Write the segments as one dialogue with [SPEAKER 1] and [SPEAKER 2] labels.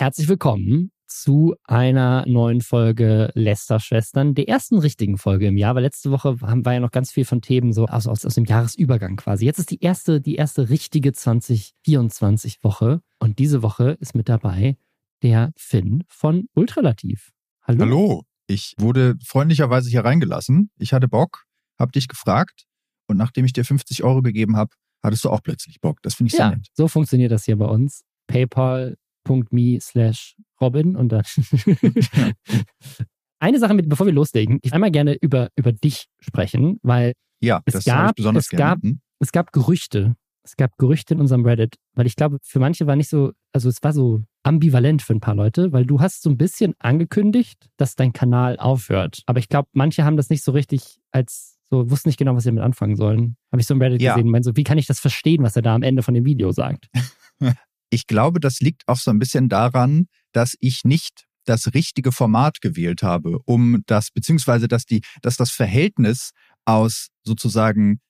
[SPEAKER 1] Herzlich willkommen zu einer neuen Folge Lester-Schwestern, der ersten richtigen Folge im Jahr, weil letzte Woche haben wir ja noch ganz viel von Themen so aus, aus, aus dem Jahresübergang quasi. Jetzt ist die erste, die erste richtige 2024-Woche und diese Woche ist mit dabei der Finn von Ultralativ. Hallo.
[SPEAKER 2] Hallo. Ich wurde freundlicherweise hier reingelassen. Ich hatte Bock, hab dich gefragt und nachdem ich dir 50 Euro gegeben habe, hattest du auch plötzlich Bock. Das finde ich sehr
[SPEAKER 1] Ja,
[SPEAKER 2] nett.
[SPEAKER 1] so funktioniert das hier bei uns. PayPal.me slash Robin und dann. Eine Sache, mit, bevor wir loslegen, ich einmal gerne über, über dich sprechen, weil
[SPEAKER 2] Ja,
[SPEAKER 1] Es
[SPEAKER 2] das
[SPEAKER 1] gab-
[SPEAKER 2] habe ich besonders
[SPEAKER 1] es gab-
[SPEAKER 2] Hm?
[SPEAKER 1] es gab Gerüchte. Es gab Gerüchte in unserem Reddit, weil ich glaube, für manche war nicht so, also es war so ambivalent für ein paar Leute, weil du hast so ein bisschen angekündigt, dass dein Kanal aufhört. Aber ich glaube, manche haben das nicht so richtig als so, wussten nicht genau, was sie damit anfangen sollen. Habe ich so im Reddit
[SPEAKER 2] Ja.
[SPEAKER 1] gesehen. meinte so, wie kann ich das verstehen, was er da am Ende von dem Video sagt?
[SPEAKER 2] Ich glaube, das liegt auch so ein bisschen daran, dass ich nicht das richtige Format gewählt habe, um das, beziehungsweise dass die, dass das Verhältnis aus sozusagen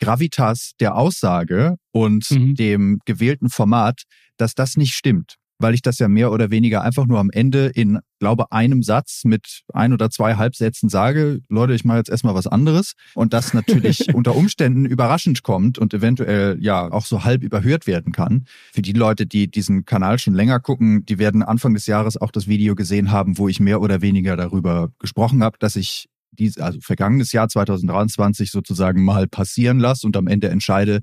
[SPEAKER 2] Gravitas der Aussage und
[SPEAKER 1] Mhm.
[SPEAKER 2] dem gewählten Format, dass das nicht stimmt. Weil ich das ja mehr oder weniger einfach nur am Ende in, glaube, einem Satz mit ein oder zwei Halbsätzen sage, Leute, ich mache jetzt erstmal was anderes. Und das natürlich unter Umständen überraschend kommt und eventuell ja auch so halb überhört werden kann. Für die Leute, die diesen Kanal schon länger gucken, die werden Anfang des Jahres auch das Video gesehen haben, wo ich mehr oder weniger darüber gesprochen habe, dass ich dies, also vergangenes Jahr 2023 sozusagen mal passieren lasse und am Ende entscheide,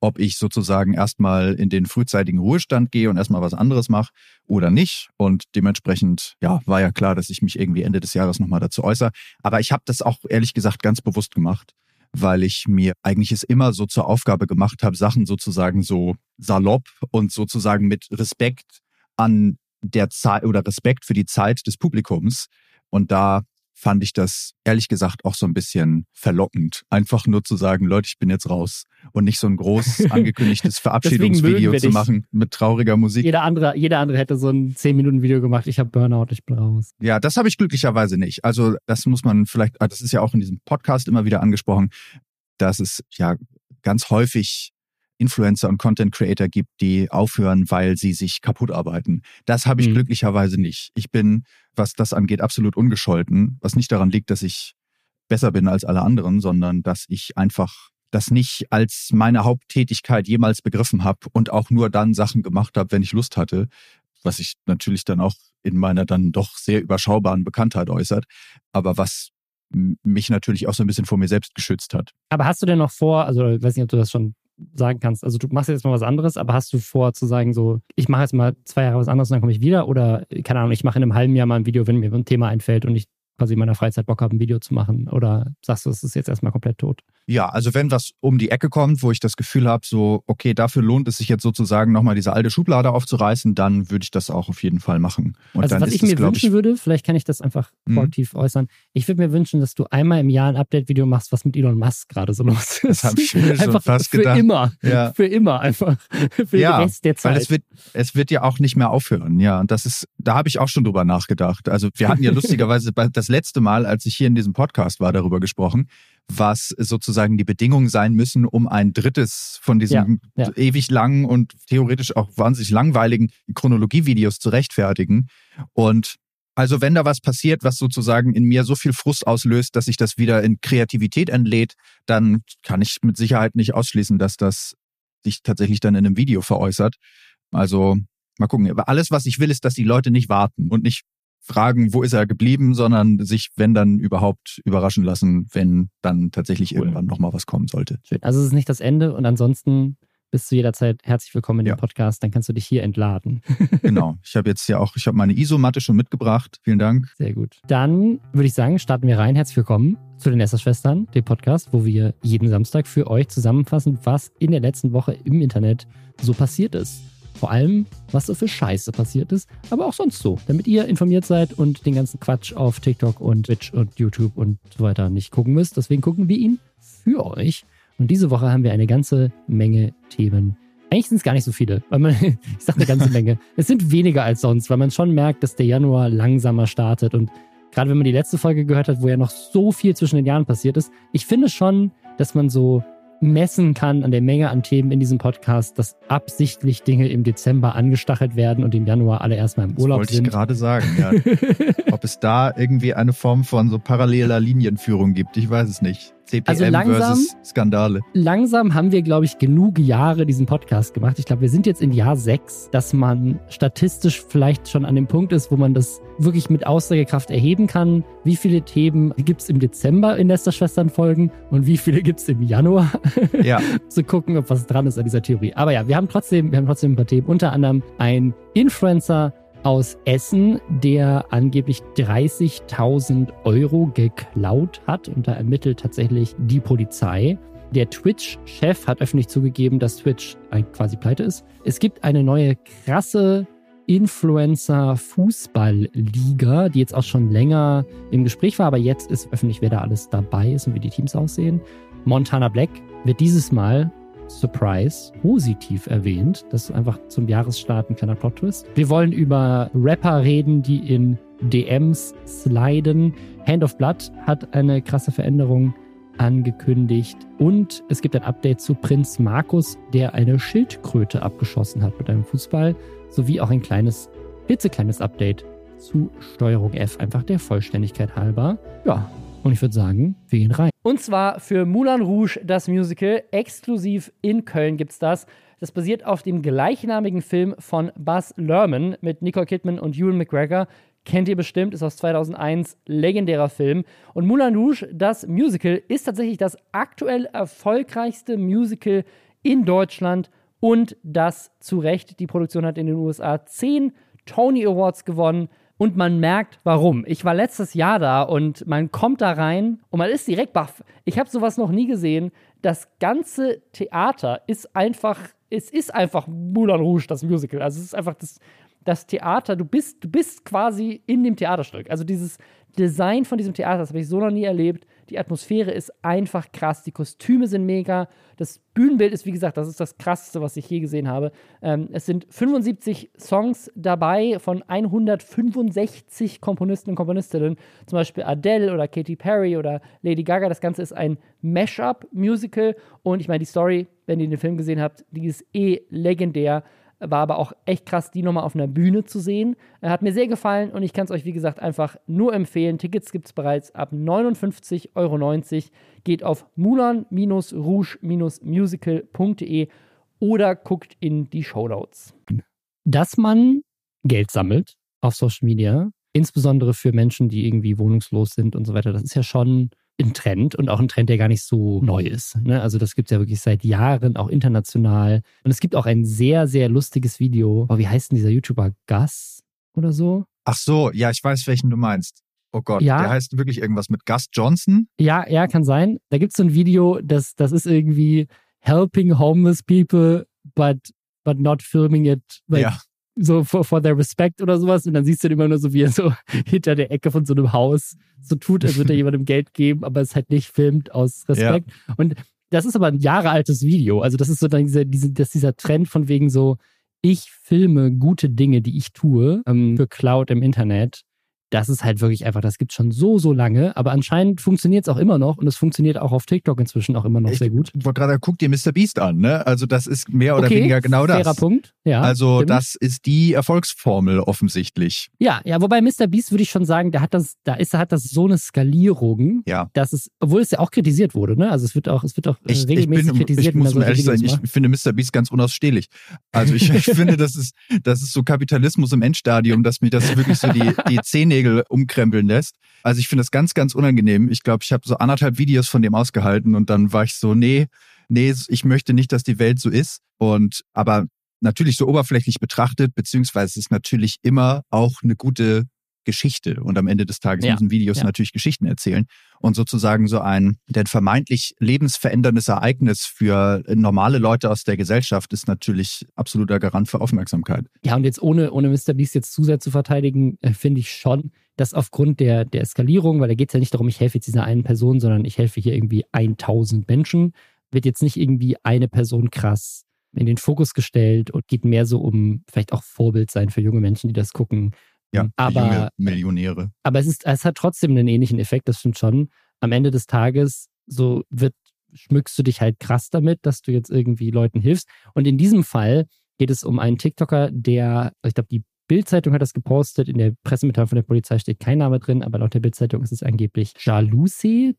[SPEAKER 2] ob ich sozusagen erstmal in den frühzeitigen Ruhestand gehe und erstmal was anderes mache oder nicht. Und dementsprechend, ja, war ja klar, dass ich mich irgendwie Ende des Jahres nochmal dazu äußere. Aber ich habe das auch ehrlich gesagt ganz bewusst gemacht, weil ich mir eigentlich es immer so zur Aufgabe gemacht habe, Sachen sozusagen so salopp und sozusagen mit Respekt an der Zeit oder Respekt für die Zeit des Publikums. Und da fand ich das ehrlich gesagt auch so ein bisschen verlockend. Einfach nur zu sagen, Leute, ich bin jetzt raus und nicht so ein groß angekündigtes Verabschiedungsvideo zu machen mit trauriger Musik.
[SPEAKER 1] Jeder andere, jeder andere hätte so ein 10-Minuten-Video gemacht, ich habe Burnout, ich bin raus.
[SPEAKER 2] Ja, das habe ich glücklicherweise nicht. Also das muss man vielleicht, ah, das ist ja auch in diesem Podcast immer wieder angesprochen, dass es ja ganz häufig Influencer und Content Creator gibt, die aufhören, weil sie sich kaputt arbeiten. Das habe ich
[SPEAKER 1] Mhm.
[SPEAKER 2] glücklicherweise nicht. Ich bin, was das angeht, absolut ungescholten, was nicht daran liegt, dass ich besser bin als alle anderen, sondern dass ich einfach das nicht als meine Haupttätigkeit jemals begriffen habe und auch nur dann Sachen gemacht habe, wenn ich Lust hatte, was sich natürlich dann auch in meiner dann doch sehr überschaubaren Bekanntheit äußert, aber was mich natürlich auch so ein bisschen vor mir selbst geschützt hat.
[SPEAKER 1] Aber hast du denn noch vor, also ich weiß nicht, ob du das schon sagen kannst, also du machst jetzt mal was anderes, aber hast du vor zu sagen, so, ich mache jetzt mal zwei Jahre was anderes und dann komme ich wieder oder, keine Ahnung, ich mache in einem halben Jahr mal ein Video, wenn mir ein Thema einfällt und ich quasi in meiner Freizeit Bock habe, ein Video zu machen oder sagst du, es ist jetzt erstmal komplett tot?
[SPEAKER 2] Ja, also wenn was um die Ecke kommt, wo ich das Gefühl habe, so, okay, dafür lohnt es sich jetzt sozusagen nochmal diese alte Schublade aufzureißen, dann würde ich das auch auf jeden Fall machen. Und
[SPEAKER 1] also was ich mir
[SPEAKER 2] glaub
[SPEAKER 1] wünschen würde, vielleicht kann ich das einfach
[SPEAKER 2] Mhm.
[SPEAKER 1] proaktiv äußern, ich würde mir wünschen, dass du einmal im Jahr ein Update-Video machst, was mit Elon Musk gerade so los ist.
[SPEAKER 2] Das hab ich mir schon
[SPEAKER 1] einfach
[SPEAKER 2] fast
[SPEAKER 1] für
[SPEAKER 2] gedacht.
[SPEAKER 1] immer.
[SPEAKER 2] Ja.
[SPEAKER 1] Für immer einfach. Für
[SPEAKER 2] Ja,
[SPEAKER 1] den Rest der Zeit.
[SPEAKER 2] Weil es wird, es wird ja auch nicht mehr aufhören. Ja, und das ist, da habe ich auch schon drüber nachgedacht. Also wir hatten ja lustigerweise das letzte Mal, als ich hier in diesem Podcast war, darüber gesprochen, was sozusagen die Bedingungen sein müssen, um ein drittes von diesen
[SPEAKER 1] Ja, ja.
[SPEAKER 2] ewig langen und theoretisch auch wahnsinnig langweiligen Chronologievideos zu rechtfertigen. Und also wenn da was passiert, was sozusagen in mir so viel Frust auslöst, dass sich das wieder in Kreativität entlädt, dann kann ich mit Sicherheit nicht ausschließen, dass das sich tatsächlich dann in einem Video veräußert. Also mal gucken. Aber alles, was ich will, ist, dass die Leute nicht warten und nicht fragen, wo ist er geblieben, sondern sich, wenn dann überhaupt überraschen lassen, wenn dann tatsächlich
[SPEAKER 1] Cool.
[SPEAKER 2] irgendwann nochmal was kommen sollte.
[SPEAKER 1] Also es ist nicht das Ende und ansonsten bist du jederzeit herzlich willkommen in
[SPEAKER 2] Ja.
[SPEAKER 1] dem Podcast. Dann kannst du dich hier entladen.
[SPEAKER 2] Genau. Ich habe jetzt ja auch, ich habe meine Isomatte schon mitgebracht. Vielen Dank.
[SPEAKER 1] Sehr gut. Dann würde ich sagen, starten wir rein. Herzlich willkommen zu den Esserschwestern, dem Podcast, wo wir jeden Samstag für euch zusammenfassen, was in der letzten Woche im Internet so passiert ist. Vor allem, was so für Scheiße passiert ist, aber auch sonst so, damit ihr informiert seid und den ganzen Quatsch auf TikTok und Twitch und YouTube und so weiter nicht gucken müsst. Deswegen gucken wir ihn für euch. Und diese Woche haben wir eine ganze Menge Themen. Eigentlich sind es gar nicht so viele, weil man, ich sage eine ganze Menge. Es sind weniger als sonst, weil man schon merkt, dass der Januar langsamer startet. Und gerade wenn man die letzte Folge gehört hat, wo ja noch so viel zwischen den Jahren passiert ist, ich finde schon, dass man so messen kann an der Menge an Themen in diesem Podcast, dass absichtlich Dinge im Dezember angestachelt werden und im Januar alle erstmal im Urlaub
[SPEAKER 2] wollte
[SPEAKER 1] sind.
[SPEAKER 2] ich gerade sagen, ja. Ob es da irgendwie eine Form von so paralleler Linienführung gibt, ich weiß es nicht. CPM
[SPEAKER 1] Also langsam-
[SPEAKER 2] versus Skandale.
[SPEAKER 1] Langsam haben wir, glaube ich, genug Jahre diesen Podcast gemacht. Ich glaube, wir sind jetzt in Jahr sechs, dass man statistisch vielleicht schon an dem Punkt ist, wo man das wirklich mit Aussagekraft erheben kann. Wie viele Themen gibt es im Dezember in Lästerschwestern-Folgen und wie viele gibt es im Januar?
[SPEAKER 2] Ja,
[SPEAKER 1] zu gucken, ob was dran ist an dieser Theorie. Aber ja, wir haben trotzdem, wir haben trotzdem ein paar Themen. Unter anderem ein Influencer aus Essen, der angeblich 30.000 Euro geklaut hat und da ermittelt tatsächlich die Polizei. Der Twitch-Chef hat öffentlich zugegeben, dass Twitch quasi pleite ist. Es gibt eine neue krasse Influencer-Fußball-Liga, die jetzt auch schon länger im Gespräch war, aber jetzt ist öffentlich, wer da alles dabei ist und wie die Teams aussehen. Montana Black wird dieses Mal, Surprise, positiv erwähnt. Das ist einfach zum Jahresstart ein kleiner Plot-Twist. Wir wollen über Rapper reden, die in DMs sliden. Hand of Blood hat eine krasse Veränderung angekündigt. Und es gibt ein Update zu Prinz Markus, der eine Schildkröte abgeschossen hat mit einem Fußball, sowie auch ein kleines, klitzekleines Update zu Steuerung F, einfach der Vollständigkeit halber. Ja, und ich würde sagen, wir gehen rein. Und zwar für Moulin Rouge, das Musical. Exklusiv in Köln gibt's das. Das basiert auf dem gleichnamigen Film von Buzz Lerman mit Nicole Kidman und Ewan McGregor. Kennt ihr bestimmt, ist aus 2001, legendärer Film. Und Moulin Rouge, das Musical, ist tatsächlich das aktuell erfolgreichste Musical in Deutschland und das zu Recht. Die Produktion hat in den USA zehn Tony Awards gewonnen. Und man merkt, warum. Ich war letztes Jahr da und man kommt da rein und man ist direkt baff. Ich habe sowas noch nie gesehen. Das ganze Theater ist einfach, es ist einfach Moulin Rouge, das Musical. Also es ist einfach das, das Theater, du bist, du bist quasi in dem Theaterstück. Also dieses Design von diesem Theater, das habe ich so noch nie erlebt. Die Atmosphäre ist einfach krass, die Kostüme sind mega, das Bühnenbild ist, wie gesagt, das ist das krasseste, was ich je gesehen habe. Ähm, es sind 75 Songs dabei von 165 Komponisten und Komponistinnen, zum Beispiel Adele oder Katy Perry oder Lady Gaga. Das Ganze ist ein Mashup-Musical und ich meine, die Story, wenn ihr den Film gesehen habt, die ist eh legendär. War aber auch echt krass, die nochmal auf einer Bühne zu sehen. Äh, Hat mir sehr gefallen und ich kann es euch, wie gesagt, einfach nur empfehlen. Tickets gibt es bereits ab 59,90 Euro. Geht auf mulan-rouge-musical.de oder guckt in die Shownotes. Dass man Geld sammelt auf Social Media, insbesondere für Menschen, die irgendwie wohnungslos sind und so weiter, das ist ja schon ein Trend und auch ein Trend, der gar nicht so neu ist. Ne? Also das gibt es ja wirklich seit Jahren, auch international. Und es gibt auch ein sehr, sehr lustiges Video. Oh, wie heißt denn dieser YouTuber? Gus oder so?
[SPEAKER 2] Ach so, ja, ich weiß, welchen du meinst. Oh Gott,
[SPEAKER 1] Ja.
[SPEAKER 2] der heißt wirklich irgendwas mit Gus Johnson.
[SPEAKER 1] Ja, ja, kann sein. Da gibt es so ein Video, das, das ist irgendwie helping homeless people, but, but not filming it like,
[SPEAKER 2] ja,
[SPEAKER 1] so for, for their respect oder sowas. Und dann siehst du ihn immer nur so, wie er so hinter der Ecke von so einem Haus so tut, als würde er jemandem Geld geben, aber es halt nicht filmt aus Respekt. Und das ist aber ein Jahre altes Video. Also das ist so dann dieser, diese, das, dieser Trend von wegen so, ich filme gute Dinge, die ich tue, ähm, für Cloud im Internet. Das ist halt wirklich einfach, das gibt schon so, so lange, aber anscheinend funktioniert es auch immer noch und es funktioniert auch auf TikTok inzwischen auch immer noch
[SPEAKER 2] Ich-
[SPEAKER 1] sehr gut.
[SPEAKER 2] ich wollte gerade, guck dir Mr. Beast an, ne? Also das ist mehr oder
[SPEAKER 1] okay,
[SPEAKER 2] weniger genau das.
[SPEAKER 1] Fairer Punkt, ja.
[SPEAKER 2] also
[SPEAKER 1] stimmt.
[SPEAKER 2] das ist die Erfolgsformel offensichtlich.
[SPEAKER 1] Ja, ja, wobei Mr. Beast würde ich schon sagen, der hat das, da ist, hat das so eine Skalierung,
[SPEAKER 2] Ja.
[SPEAKER 1] dass es, obwohl es ja auch kritisiert wurde, ne? Also es wird auch, es wird auch äh,
[SPEAKER 2] Ich, ich,
[SPEAKER 1] regelmäßig
[SPEAKER 2] bin,
[SPEAKER 1] kritisiert,
[SPEAKER 2] ich muss mal
[SPEAKER 1] solche
[SPEAKER 2] ehrlich sein, ich finde Mr. Beast ganz unausstehlich. Also ich, ich finde, das ist, das ist so Kapitalismus im Endstadium, dass mir das wirklich so die, die Zehennägel umkrempeln lässt. Also ich finde das ganz, ganz unangenehm. Ich glaube, ich habe so anderthalb Videos von dem ausgehalten und dann war ich so, nee, nee, ich möchte nicht, dass die Welt so ist. Und aber natürlich so oberflächlich betrachtet, beziehungsweise es ist natürlich immer auch eine gute Geschichte. Und am Ende des Tages
[SPEAKER 1] Ja,
[SPEAKER 2] müssen Videos
[SPEAKER 1] ja.
[SPEAKER 2] natürlich Geschichten erzählen. Und sozusagen so ein denn vermeintlich lebensveränderndes Ereignis für normale Leute aus der Gesellschaft ist natürlich absoluter Garant für Aufmerksamkeit.
[SPEAKER 1] Ja, und jetzt ohne, ohne Mr. Beast jetzt zu sehr zu verteidigen, äh, finde ich schon, dass aufgrund der, der Eskalierung, weil da geht es ja nicht darum, ich helfe jetzt dieser einen Person, sondern ich helfe hier irgendwie 1000 Menschen, wird jetzt nicht irgendwie eine Person krass in den Fokus gestellt und geht mehr so um vielleicht auch Vorbild sein für junge Menschen, die das gucken.
[SPEAKER 2] Ja,
[SPEAKER 1] aber,
[SPEAKER 2] junge Millionäre.
[SPEAKER 1] aber es ist, es hat trotzdem einen ähnlichen Effekt, das stimmt schon. Am Ende des Tages so wird schmückst du dich halt krass damit, dass du jetzt irgendwie Leuten hilfst. Und in diesem Fall geht es um einen TikToker, der, ich glaube, die Bildzeitung hat das gepostet. In der Pressemitteilung von der Polizei steht kein Name drin, aber laut der Bildzeitung ist es angeblich Jaluce,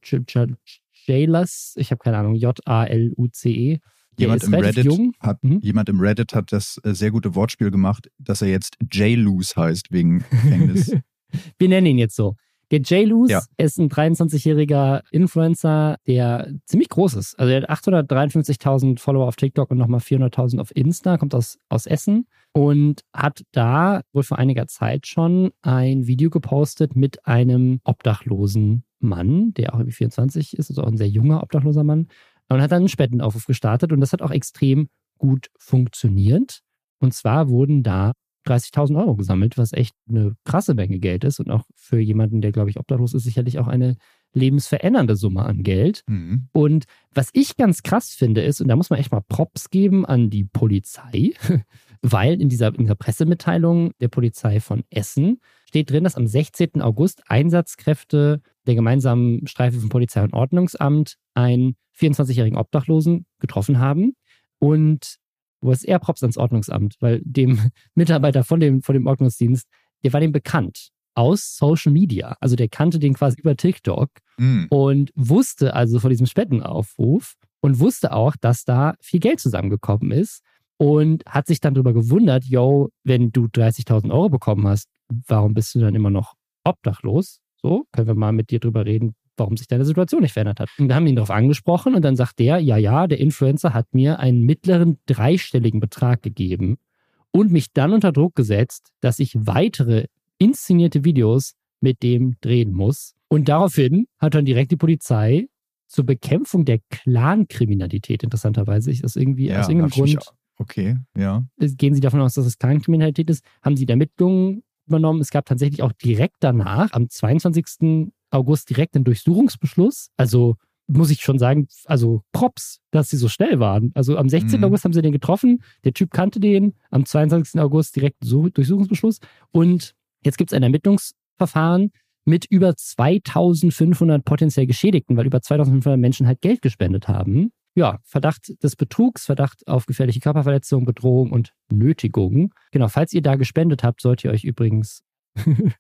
[SPEAKER 1] Jalas, ich habe keine Ahnung, J-A-L-U-C-E.
[SPEAKER 2] Jemand im, Reddit hat, mhm. jemand im Reddit hat das äh, sehr gute Wortspiel gemacht, dass er jetzt J-Loose heißt wegen Gefängnis.
[SPEAKER 1] Wir nennen ihn jetzt so. Der Jay Luz ja. ist ein 23-jähriger Influencer, der ziemlich groß ist. Also er hat 853.000 Follower auf TikTok und nochmal 400.000 auf Insta, kommt aus, aus Essen und hat da wohl vor einiger Zeit schon ein Video gepostet mit einem obdachlosen Mann, der auch irgendwie 24 ist, also auch ein sehr junger obdachloser Mann, und hat dann einen Spendenaufruf gestartet und das hat auch extrem gut funktioniert. Und zwar wurden da 30.000 Euro gesammelt, was echt eine krasse Menge Geld ist und auch für jemanden, der, glaube ich, obdachlos ist, sicherlich auch eine lebensverändernde Summe an Geld. Mhm. Und was ich ganz krass finde, ist, und da muss man echt mal Props geben an die Polizei, weil in dieser, in dieser Pressemitteilung der Polizei von Essen steht drin, dass am 16. August Einsatzkräfte der gemeinsamen Streife von Polizei und Ordnungsamt einen 24-jährigen Obdachlosen getroffen haben. Und wo es eher Props ans Ordnungsamt, weil dem Mitarbeiter von dem, von dem Ordnungsdienst, der war dem bekannt aus Social Media. Also der kannte den quasi über TikTok mm. und wusste also von diesem Spendenaufruf und wusste auch, dass da viel Geld zusammengekommen ist und hat sich dann darüber gewundert, yo, wenn du 30.000 Euro bekommen hast, warum bist du dann immer noch obdachlos? So, können wir mal mit dir drüber reden, warum sich deine Situation nicht verändert hat. Und wir haben ihn darauf angesprochen und dann sagt der, ja, ja, der Influencer hat mir einen mittleren dreistelligen Betrag gegeben und mich dann unter Druck gesetzt, dass ich weitere inszenierte Videos mit dem drehen muss. Und daraufhin hat dann direkt die Polizei zur Bekämpfung der Clankriminalität, interessanterweise, ist das irgendwie ja, aus irgendeinem Grund.
[SPEAKER 2] Okay, ja.
[SPEAKER 1] Gehen Sie davon aus, dass es Clankriminalität ist? Haben Sie da Ermittlungen übernommen? Es gab tatsächlich auch direkt danach, am 22. August direkt einen Durchsuchungsbeschluss. Also muss ich schon sagen, also Props, dass sie so schnell waren. Also am 16. Mhm. August haben sie den getroffen, der Typ kannte den, am 22. August direkt Durchsuchungsbeschluss und jetzt gibt es ein Ermittlungsverfahren mit über 2500 potenziell Geschädigten, weil über 2500 Menschen halt Geld gespendet haben. Ja, Verdacht des Betrugs, Verdacht auf gefährliche Körperverletzung, Bedrohung und Nötigung. Genau, falls ihr da gespendet habt, sollt ihr euch übrigens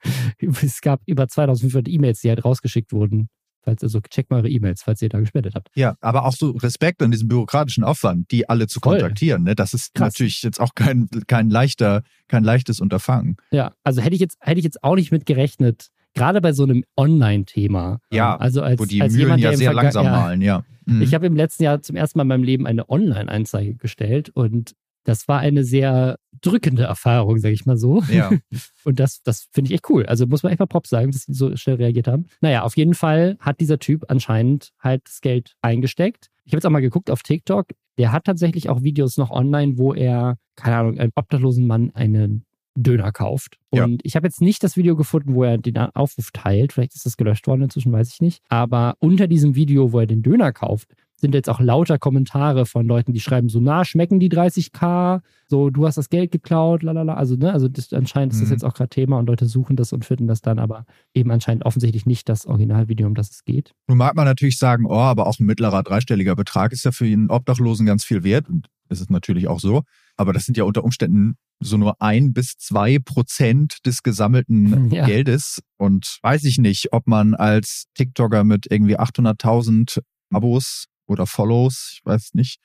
[SPEAKER 1] es gab über 2500 E-Mails, die halt rausgeschickt wurden. Falls also checkt mal eure E-Mails, falls ihr da gespendet habt.
[SPEAKER 2] Ja, aber auch so Respekt an diesem bürokratischen Aufwand, die alle zu Voll. kontaktieren. Ne? Das ist Krass. natürlich jetzt auch kein, kein leichter, kein leichtes Unterfangen.
[SPEAKER 1] Ja, also hätte ich jetzt, hätte ich jetzt auch nicht mit gerechnet, gerade bei so einem Online-Thema.
[SPEAKER 2] Ja,
[SPEAKER 1] also als,
[SPEAKER 2] wo die
[SPEAKER 1] als
[SPEAKER 2] Mühlen
[SPEAKER 1] jemand,
[SPEAKER 2] ja sehr langsam ja, malen, ja.
[SPEAKER 1] Mhm. Ich habe im letzten Jahr zum ersten Mal in meinem Leben eine Online-Anzeige gestellt und das war eine sehr drückende Erfahrung, sage ich mal so.
[SPEAKER 2] Ja.
[SPEAKER 1] Und das, das finde ich echt cool. Also muss man echt mal Props sagen, dass sie so schnell reagiert haben. Naja, auf jeden Fall hat dieser Typ anscheinend halt das Geld eingesteckt. Ich habe jetzt auch mal geguckt auf TikTok. Der hat tatsächlich auch Videos noch online, wo er, keine Ahnung, einem obdachlosen Mann einen Döner kauft. Und ja. ich habe jetzt nicht das Video gefunden, wo er den Aufruf teilt. Vielleicht ist das gelöscht worden inzwischen, weiß ich nicht. Aber unter diesem Video, wo er den Döner kauft, sind jetzt auch lauter Kommentare von Leuten, die schreiben so, na, schmecken die 30k? So, du hast das Geld geklaut, lalala. Also, ne, also das, anscheinend ist das mhm. jetzt auch gerade Thema und Leute suchen das und finden das dann, aber eben anscheinend offensichtlich nicht das Originalvideo, um das es geht.
[SPEAKER 2] Nun mag man natürlich sagen, oh, aber auch ein mittlerer dreistelliger Betrag ist ja für einen Obdachlosen ganz viel wert und das ist natürlich auch so. Aber das sind ja unter Umständen so nur ein bis zwei Prozent des gesammelten ja. Geldes. Und weiß ich nicht, ob man als TikToker mit irgendwie 800.000 Abos oder Follows, ich weiß nicht,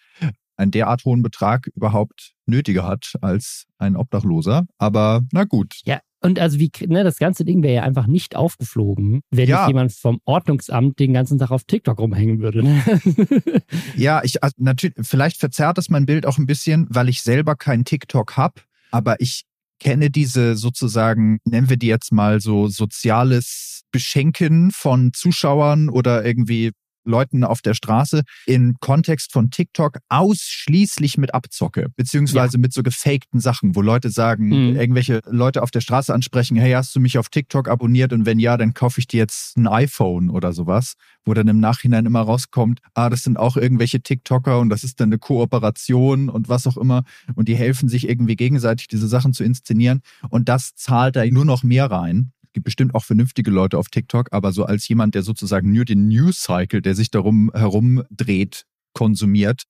[SPEAKER 2] einen derart hohen Betrag überhaupt nötiger hat als ein Obdachloser. Aber na gut.
[SPEAKER 1] Ja, und also wie, ne, das ganze Ding wäre ja einfach nicht aufgeflogen, wenn ja. jemand vom Ordnungsamt den ganzen Tag auf TikTok rumhängen würde. Ne?
[SPEAKER 2] ja, ich also natürlich, vielleicht verzerrt das mein Bild auch ein bisschen, weil ich selber kein TikTok habe, aber ich kenne diese sozusagen, nennen wir die jetzt mal so soziales Beschenken von Zuschauern oder irgendwie Leuten auf der Straße im Kontext von TikTok ausschließlich mit Abzocke, beziehungsweise ja. mit so gefakten Sachen, wo Leute sagen, mhm. irgendwelche Leute auf der Straße ansprechen, hey, hast du mich auf TikTok abonniert? Und wenn ja, dann kaufe ich dir jetzt ein iPhone oder sowas, wo dann im Nachhinein immer rauskommt, ah, das sind auch irgendwelche TikToker und das ist dann eine Kooperation und was auch immer. Und die helfen sich irgendwie gegenseitig, diese Sachen zu inszenieren. Und das zahlt da nur noch mehr rein Gibt bestimmt auch vernünftige Leute auf TikTok, aber so als jemand, der sozusagen nur den News-Cycle, der sich darum herumdreht, konsumiert,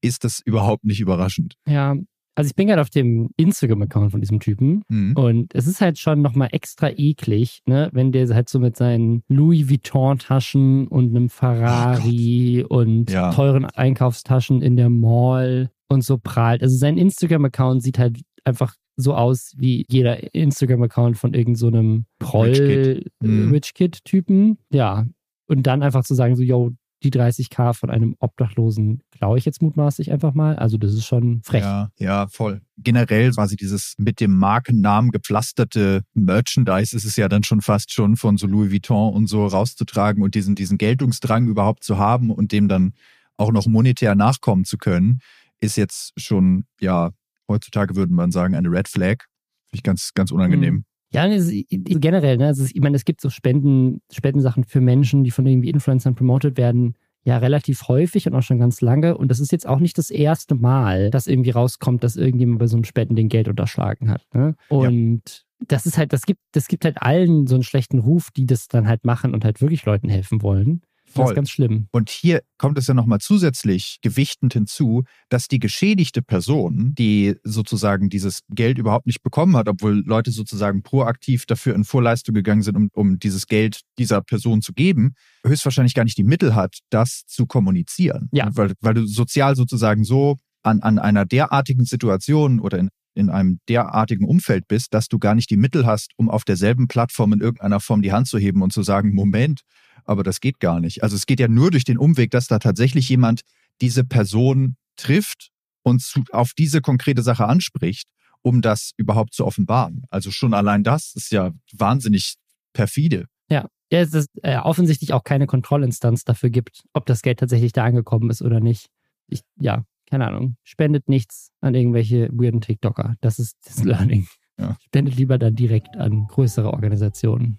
[SPEAKER 2] ist das überhaupt nicht überraschend.
[SPEAKER 1] Ja, also ich bin gerade auf dem Instagram-Account von diesem Typen
[SPEAKER 2] Mhm.
[SPEAKER 1] und es ist halt schon nochmal extra eklig, ne, wenn der halt so mit seinen Louis Vuitton-Taschen und einem Ferrari und
[SPEAKER 2] Ja.
[SPEAKER 1] teuren Einkaufstaschen in der Mall und so prahlt. Also sein Instagram-Account sieht halt einfach so aus wie jeder Instagram-Account von irgendeinem so einem
[SPEAKER 2] Rich Kid. Mhm.
[SPEAKER 1] Proll-Rich-Kid-Typen. Ja. Und dann einfach zu sagen, so, yo, die 30k von einem Obdachlosen glaube ich jetzt mutmaßlich einfach mal. Also das ist schon frech.
[SPEAKER 2] Ja, ja, voll. Generell quasi dieses mit dem Markennamen gepflasterte Merchandise ist es ja dann schon fast schon von so Louis Vuitton und so rauszutragen und diesen, diesen Geltungsdrang überhaupt zu haben und dem dann auch noch monetär nachkommen zu können, ist jetzt schon, ja, heutzutage würde man sagen, eine Red Flag. Finde ich ganz, ganz unangenehm.
[SPEAKER 1] Ja, es ist generell, ne, also ich meine, es gibt so Spenden, Spendensachen für Menschen, die von irgendwie Influencern promotet werden, ja, relativ häufig und auch schon ganz lange. Und das ist jetzt auch nicht das erste Mal, dass irgendwie rauskommt, dass irgendjemand bei so einem Spenden den Geld unterschlagen hat. Ne? Und das ist halt, das gibt, das gibt halt allen so einen schlechten Ruf, die das dann halt machen und halt wirklich Leuten helfen wollen. Das
[SPEAKER 2] Voll.
[SPEAKER 1] ist ganz schlimm.
[SPEAKER 2] Und hier kommt es ja nochmal zusätzlich gewichtend hinzu, dass die geschädigte Person, die sozusagen dieses Geld überhaupt nicht bekommen hat, obwohl Leute sozusagen proaktiv dafür in Vorleistung gegangen sind, um, um dieses Geld dieser Person zu geben, höchstwahrscheinlich gar nicht die Mittel hat, das zu kommunizieren.
[SPEAKER 1] Ja.
[SPEAKER 2] Weil, weil du sozial sozusagen so an, an einer derartigen Situation oder in, in einem derartigen Umfeld bist, dass du gar nicht die Mittel hast, um auf derselben Plattform in irgendeiner Form die Hand zu heben und zu sagen, Moment, aber das geht gar nicht. Also es geht ja nur durch den Umweg, dass da tatsächlich jemand diese Person trifft und zu, auf diese konkrete Sache anspricht, um das überhaupt zu offenbaren. Also schon allein das ist ja wahnsinnig perfide.
[SPEAKER 1] Ja, ja es ist äh, offensichtlich auch keine Kontrollinstanz dafür gibt, ob das Geld tatsächlich da angekommen ist oder nicht. Ich, ja, keine Ahnung. Spendet nichts an irgendwelche weirden TikToker. Das ist das Learning.
[SPEAKER 2] Ja.
[SPEAKER 1] Spendet lieber dann direkt an größere Organisationen.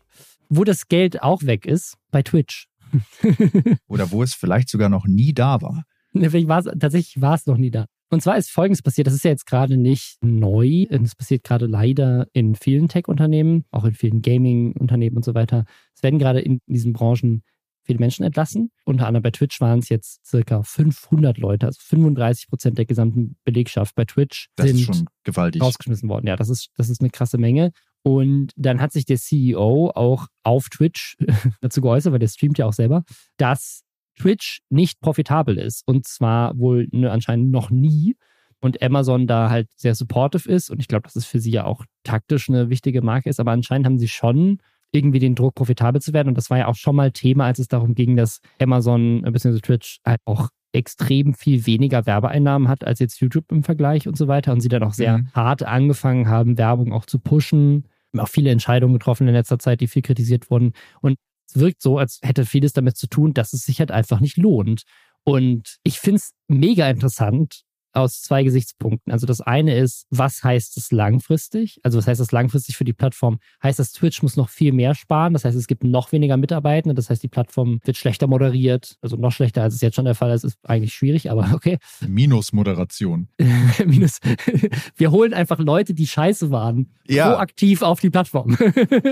[SPEAKER 1] Wo das Geld auch weg ist, bei Twitch.
[SPEAKER 2] Oder wo es vielleicht sogar noch nie da war.
[SPEAKER 1] Ne, Vielleicht war's, tatsächlich war es noch nie da. Und zwar ist Folgendes passiert, das ist ja jetzt gerade nicht neu. Es passiert gerade leider in vielen Tech-Unternehmen, auch in vielen Gaming-Unternehmen und so weiter. Es werden gerade in diesen Branchen viele Menschen entlassen. Unter anderem bei Twitch waren es jetzt circa 500 Leute, also 35 Prozent der gesamten Belegschaft bei Twitch
[SPEAKER 2] Das
[SPEAKER 1] sind
[SPEAKER 2] ist schon gewaltig.
[SPEAKER 1] rausgeschmissen worden. Ja, das ist, das ist eine krasse Menge. Und dann hat sich der CEO auch auf Twitch dazu geäußert, weil der streamt ja auch selber, dass Twitch nicht profitabel ist. Und zwar wohl ne, anscheinend noch nie. Und Amazon da halt sehr supportive ist. Und ich glaube, dass es für sie ja auch taktisch eine wichtige Marke ist. Aber anscheinend haben sie schon irgendwie den Druck, profitabel zu werden. Und das war ja auch schon mal Thema, als es darum ging, dass Amazon bzw. Twitch halt auch extrem viel weniger Werbeeinnahmen hat als jetzt YouTube im Vergleich und so weiter. Und sie dann auch sehr
[SPEAKER 2] Mhm.
[SPEAKER 1] hart angefangen haben, Werbung auch zu pushen. Auch viele Entscheidungen getroffen in letzter Zeit, die viel kritisiert wurden. Und es wirkt so, als hätte vieles damit zu tun, dass es sich halt einfach nicht lohnt. Und ich finde es mega interessant aus zwei Gesichtspunkten. Also das eine ist, was heißt es langfristig? Also was heißt das langfristig für die Plattform? Heißt das, Twitch muss noch viel mehr sparen? Das heißt, es gibt noch weniger Mitarbeitende. Das heißt, die Plattform wird schlechter moderiert. Also noch schlechter, als es jetzt schon der Fall ist. Ist eigentlich schwierig, aber okay.
[SPEAKER 2] Minusmoderation.
[SPEAKER 1] Minus. Wir holen einfach Leute, die scheiße waren,
[SPEAKER 2] Ja.
[SPEAKER 1] proaktiv auf die Plattform.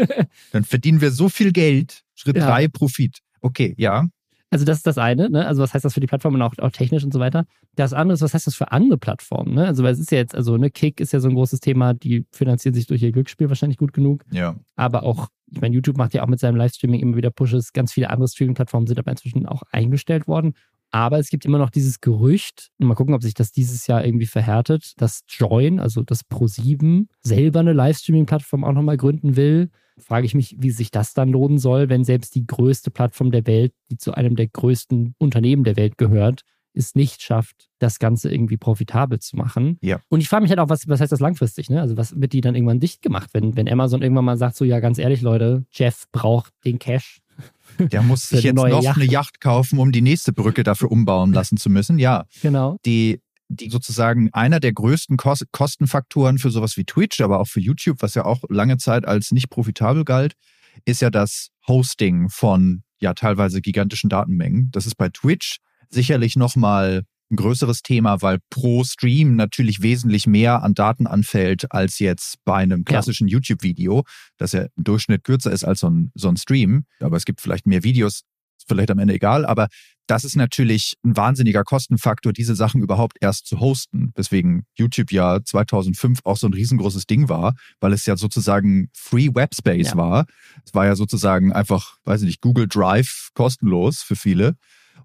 [SPEAKER 2] Dann verdienen wir so viel Geld. Schritt
[SPEAKER 1] Ja.
[SPEAKER 2] drei Profit. Okay, ja.
[SPEAKER 1] Also das ist das eine, ne? Also was heißt das für die Plattform und auch, auch technisch und so weiter. Das andere ist, was heißt das für andere Plattformen, ne? Also weil es ist ja jetzt, also ne, Kick ist ja so ein großes Thema, die finanzieren sich durch ihr Glücksspiel wahrscheinlich gut genug.
[SPEAKER 2] Ja.
[SPEAKER 1] Aber auch, ich meine, YouTube macht ja auch mit seinem Livestreaming immer wieder Pushes. Ganz viele andere Streaming-Plattformen sind aber inzwischen auch eingestellt worden. Aber es gibt immer noch dieses Gerücht, und mal gucken, ob sich das dieses Jahr irgendwie verhärtet, dass Join, also das Pro7, selber eine Livestreaming-Plattform auch nochmal gründen will. Frage ich mich, wie sich das dann lohnen soll, wenn selbst die größte Plattform der Welt, die zu einem der größten Unternehmen der Welt gehört, es nicht schafft, das Ganze irgendwie profitabel zu machen.
[SPEAKER 2] Ja.
[SPEAKER 1] Und ich frage mich halt auch, was, was heißt das langfristig? Ne? Also was wird die dann irgendwann dicht gemacht, wenn, wenn Amazon irgendwann mal sagt, so ja, ganz ehrlich, Leute, Jeff braucht den Cash.
[SPEAKER 2] Der muss sich jetzt noch
[SPEAKER 1] Yacht.
[SPEAKER 2] eine Yacht kaufen, um die nächste Brücke dafür umbauen lassen zu müssen. Ja,
[SPEAKER 1] Genau.
[SPEAKER 2] die, die sozusagen einer der größten Kos Kostenfaktoren für sowas wie Twitch, aber auch für YouTube, was ja auch lange Zeit als nicht profitabel galt, ist ja das Hosting von ja teilweise gigantischen Datenmengen. Das ist bei Twitch sicherlich nochmal ein größeres Thema, weil pro Stream natürlich wesentlich mehr an Daten anfällt als jetzt bei einem klassischen ja. YouTube-Video, das ja im Durchschnitt kürzer ist als so ein, so ein Stream. Aber es gibt vielleicht mehr Videos, vielleicht am Ende egal, aber das ist natürlich ein wahnsinniger Kostenfaktor, diese Sachen überhaupt erst zu hosten. Weswegen YouTube ja 2005 auch so ein riesengroßes Ding war, weil es ja sozusagen Free Webspace ja. war. Es war ja sozusagen einfach, weiß ich nicht, Google Drive kostenlos für viele.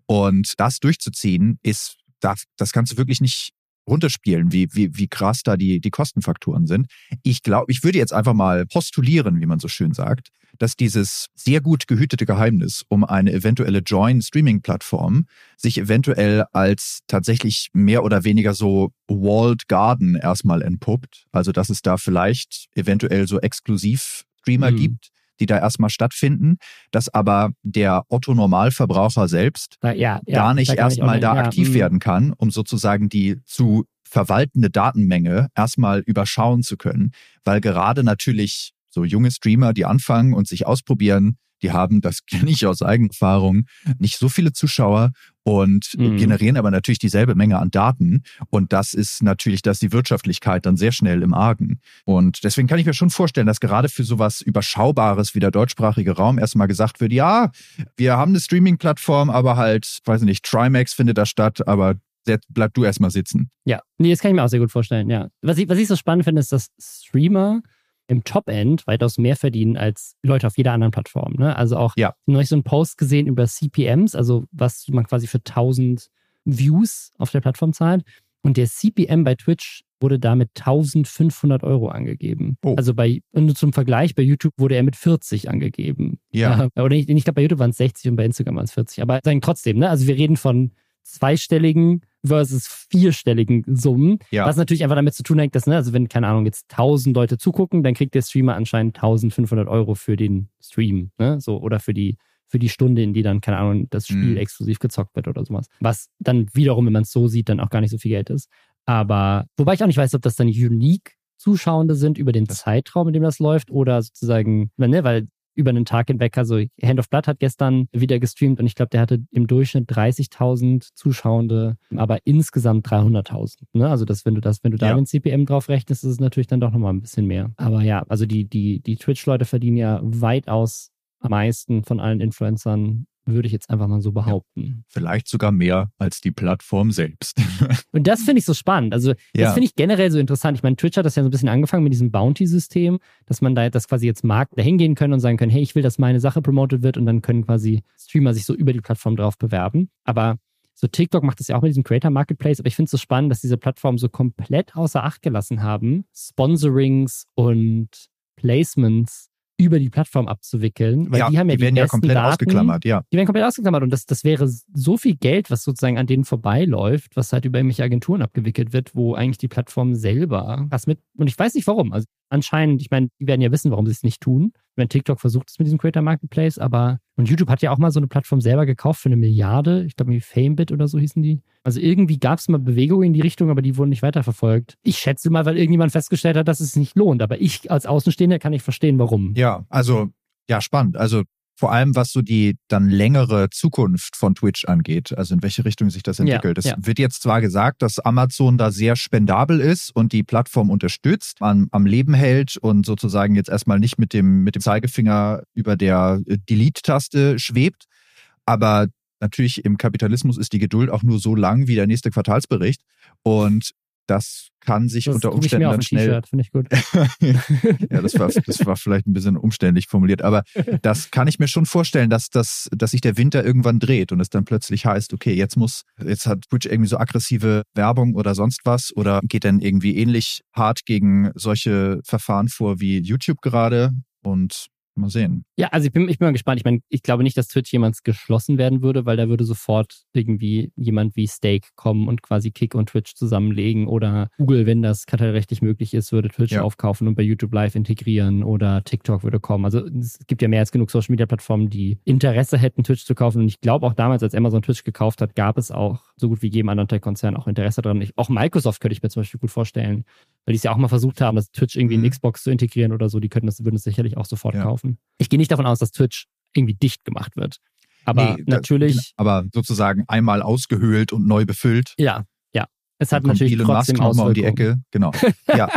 [SPEAKER 2] Und das durchzuziehen ist, das, das kannst du wirklich nicht runterspielen, wie, wie, wie krass da die, die Kostenfaktoren sind. Ich glaube, ich würde jetzt einfach mal postulieren, wie man so schön sagt, dass dieses sehr gut gehütete Geheimnis um eine eventuelle Join-Streaming-Plattform sich eventuell als tatsächlich mehr oder weniger so Walled Garden erstmal entpuppt. Also, dass es da vielleicht eventuell so exklusiv Streamer mhm. gibt, die da erstmal stattfinden, dass aber der Otto Normalverbraucher selbst
[SPEAKER 1] ja, ja,
[SPEAKER 2] gar nicht erstmal da aktiv ja, mhm. werden kann, um sozusagen die zu verwaltende Datenmenge erstmal überschauen zu können, weil gerade natürlich so junge Streamer, die anfangen und sich ausprobieren, die haben, das kenne ich aus Eigenerfahrung, nicht so viele Zuschauer und mhm. generieren aber natürlich dieselbe Menge an Daten. Und das ist natürlich, dass die Wirtschaftlichkeit dann sehr schnell im Argen. Und deswegen kann ich mir schon vorstellen, dass gerade für sowas Überschaubares wie der deutschsprachige Raum erstmal gesagt wird, ja, wir haben eine Streaming-Plattform, aber halt, weiß ich nicht, Trimax findet da statt, aber bleib du erstmal sitzen.
[SPEAKER 1] Ja, nee, das kann ich mir auch sehr gut vorstellen, ja. Was ich, was ich so spannend finde, ist, dass Streamer im Top-End weitaus mehr verdienen als Leute auf jeder anderen Plattform. Ne? Also auch ja. neulich so einen Post gesehen über CPMs, also was man quasi für 1000 Views auf der Plattform zahlt. Und der CPM bei Twitch wurde damit 1500 Euro angegeben. Oh. Also bei, und zum Vergleich, bei YouTube wurde er mit 40 angegeben.
[SPEAKER 2] Ja.
[SPEAKER 1] Äh, oder ich, ich glaube, bei YouTube waren es 60 und bei Instagram waren es 40. Aber sagen trotzdem, ne? Also wir reden von zweistelligen versus vierstelligen Summen. Ja. Was natürlich einfach damit zu tun hat, dass, ne, also wenn, keine Ahnung, jetzt 1000 Leute zugucken, dann kriegt der Streamer anscheinend 1500 Euro für den Stream, ne, so, oder für die, für die Stunde, in die dann, keine Ahnung, das Spiel mhm. exklusiv gezockt wird oder sowas. Was dann wiederum, wenn man es so sieht, dann auch gar nicht so viel Geld ist. Aber, wobei ich auch nicht weiß, ob das dann unique Zuschauende sind über den Zeitraum, in dem das läuft, oder sozusagen, ne, weil über einen Tag hinweg. Also Hand of Blood hat gestern wieder gestreamt und ich glaube, der hatte im Durchschnitt 30.000 Zuschauende, aber insgesamt 300.000. Ne? Also das, wenn du das, wenn du da ja. den CPM drauf rechnest, ist es natürlich dann doch nochmal ein bisschen mehr. Aber ja, also die, die, die Twitch-Leute verdienen ja weitaus am meisten von allen Influencern würde ich jetzt einfach mal so behaupten. Ja,
[SPEAKER 2] vielleicht sogar mehr als die Plattform selbst.
[SPEAKER 1] Und das finde ich so spannend. Also, das ja. finde ich generell so interessant. Ich meine, Twitch hat das ja so ein bisschen angefangen mit diesem Bounty-System, dass man da das quasi jetzt mag, da hingehen können und sagen können, hey, ich will, dass meine Sache promotet wird und dann können quasi Streamer sich so über die Plattform drauf bewerben. Aber so TikTok macht das ja auch mit diesem Creator Marketplace, aber ich finde es so spannend, dass diese Plattformen so komplett außer Acht gelassen haben, Sponsorings und Placements über die Plattform abzuwickeln, weil ja, die haben ja die, die werden ja
[SPEAKER 2] komplett
[SPEAKER 1] Daten,
[SPEAKER 2] ausgeklammert, ja.
[SPEAKER 1] Die werden komplett ausgeklammert und das, das wäre so viel Geld, was sozusagen an denen vorbeiläuft, was halt über irgendwelche Agenturen abgewickelt wird, wo eigentlich die Plattform selber was mit, und ich weiß nicht warum, also anscheinend, ich meine, die werden ja wissen, warum sie es nicht tun. Wenn TikTok versucht es mit diesem Creator Marketplace, aber und YouTube hat ja auch mal so eine Plattform selber gekauft für eine Milliarde. Ich glaube, wie Famebit oder so hießen die. Also irgendwie gab es mal Bewegungen in die Richtung, aber die wurden nicht weiterverfolgt. Ich schätze mal, weil irgendjemand festgestellt hat, dass es nicht lohnt. Aber ich als Außenstehender kann nicht verstehen, warum.
[SPEAKER 2] Ja, also ja, spannend. Also vor allem was so die dann längere Zukunft von Twitch angeht, also in welche Richtung sich das entwickelt. Es ja. wird jetzt zwar gesagt, dass Amazon da sehr spendabel ist und die Plattform unterstützt, am, am Leben hält und sozusagen jetzt erstmal nicht mit dem, mit dem Zeigefinger über der äh, Delete-Taste schwebt. Aber natürlich im Kapitalismus ist die Geduld auch nur so lang wie der nächste Quartalsbericht. Und das kann sich das unter Umständen dann schnell.
[SPEAKER 1] Finde ich gut.
[SPEAKER 2] ja, das war, das war vielleicht ein bisschen umständlich formuliert, aber das kann ich mir schon vorstellen, dass, das, dass sich der Winter irgendwann dreht und es dann plötzlich heißt, okay, jetzt muss, jetzt hat Twitch irgendwie so aggressive Werbung oder sonst was oder geht dann irgendwie ähnlich hart gegen solche Verfahren vor wie YouTube gerade und Mal sehen.
[SPEAKER 1] Ja, also ich bin, ich bin mal gespannt. Ich meine, ich glaube nicht, dass Twitch jemals geschlossen werden würde, weil da würde sofort irgendwie jemand wie Stake kommen und quasi Kick und Twitch zusammenlegen oder Google, wenn das kartellrechtlich möglich ist, würde Twitch ja. aufkaufen und bei YouTube Live integrieren oder TikTok würde kommen. Also es gibt ja mehr als genug Social Media Plattformen, die Interesse hätten, Twitch zu kaufen. Und ich glaube auch damals, als Amazon Twitch gekauft hat, gab es auch so gut wie jedem anderen Tech-Konzern auch Interesse daran. Ich, auch Microsoft könnte ich mir zum Beispiel gut vorstellen, weil die es ja auch mal versucht haben, das Twitch irgendwie in mhm. Xbox zu integrieren oder so. Die könnten das, würden es sicherlich auch sofort ja. kaufen. Ich gehe nicht davon aus, dass Twitch irgendwie dicht gemacht wird. Aber
[SPEAKER 2] Nee,
[SPEAKER 1] natürlich,
[SPEAKER 2] das- aber sozusagen einmal ausgehöhlt und neu befüllt.
[SPEAKER 1] ja, ja. Es hat natürlich
[SPEAKER 2] Elon
[SPEAKER 1] trotzdem
[SPEAKER 2] Musk um die. Ecke. Genau. Ja,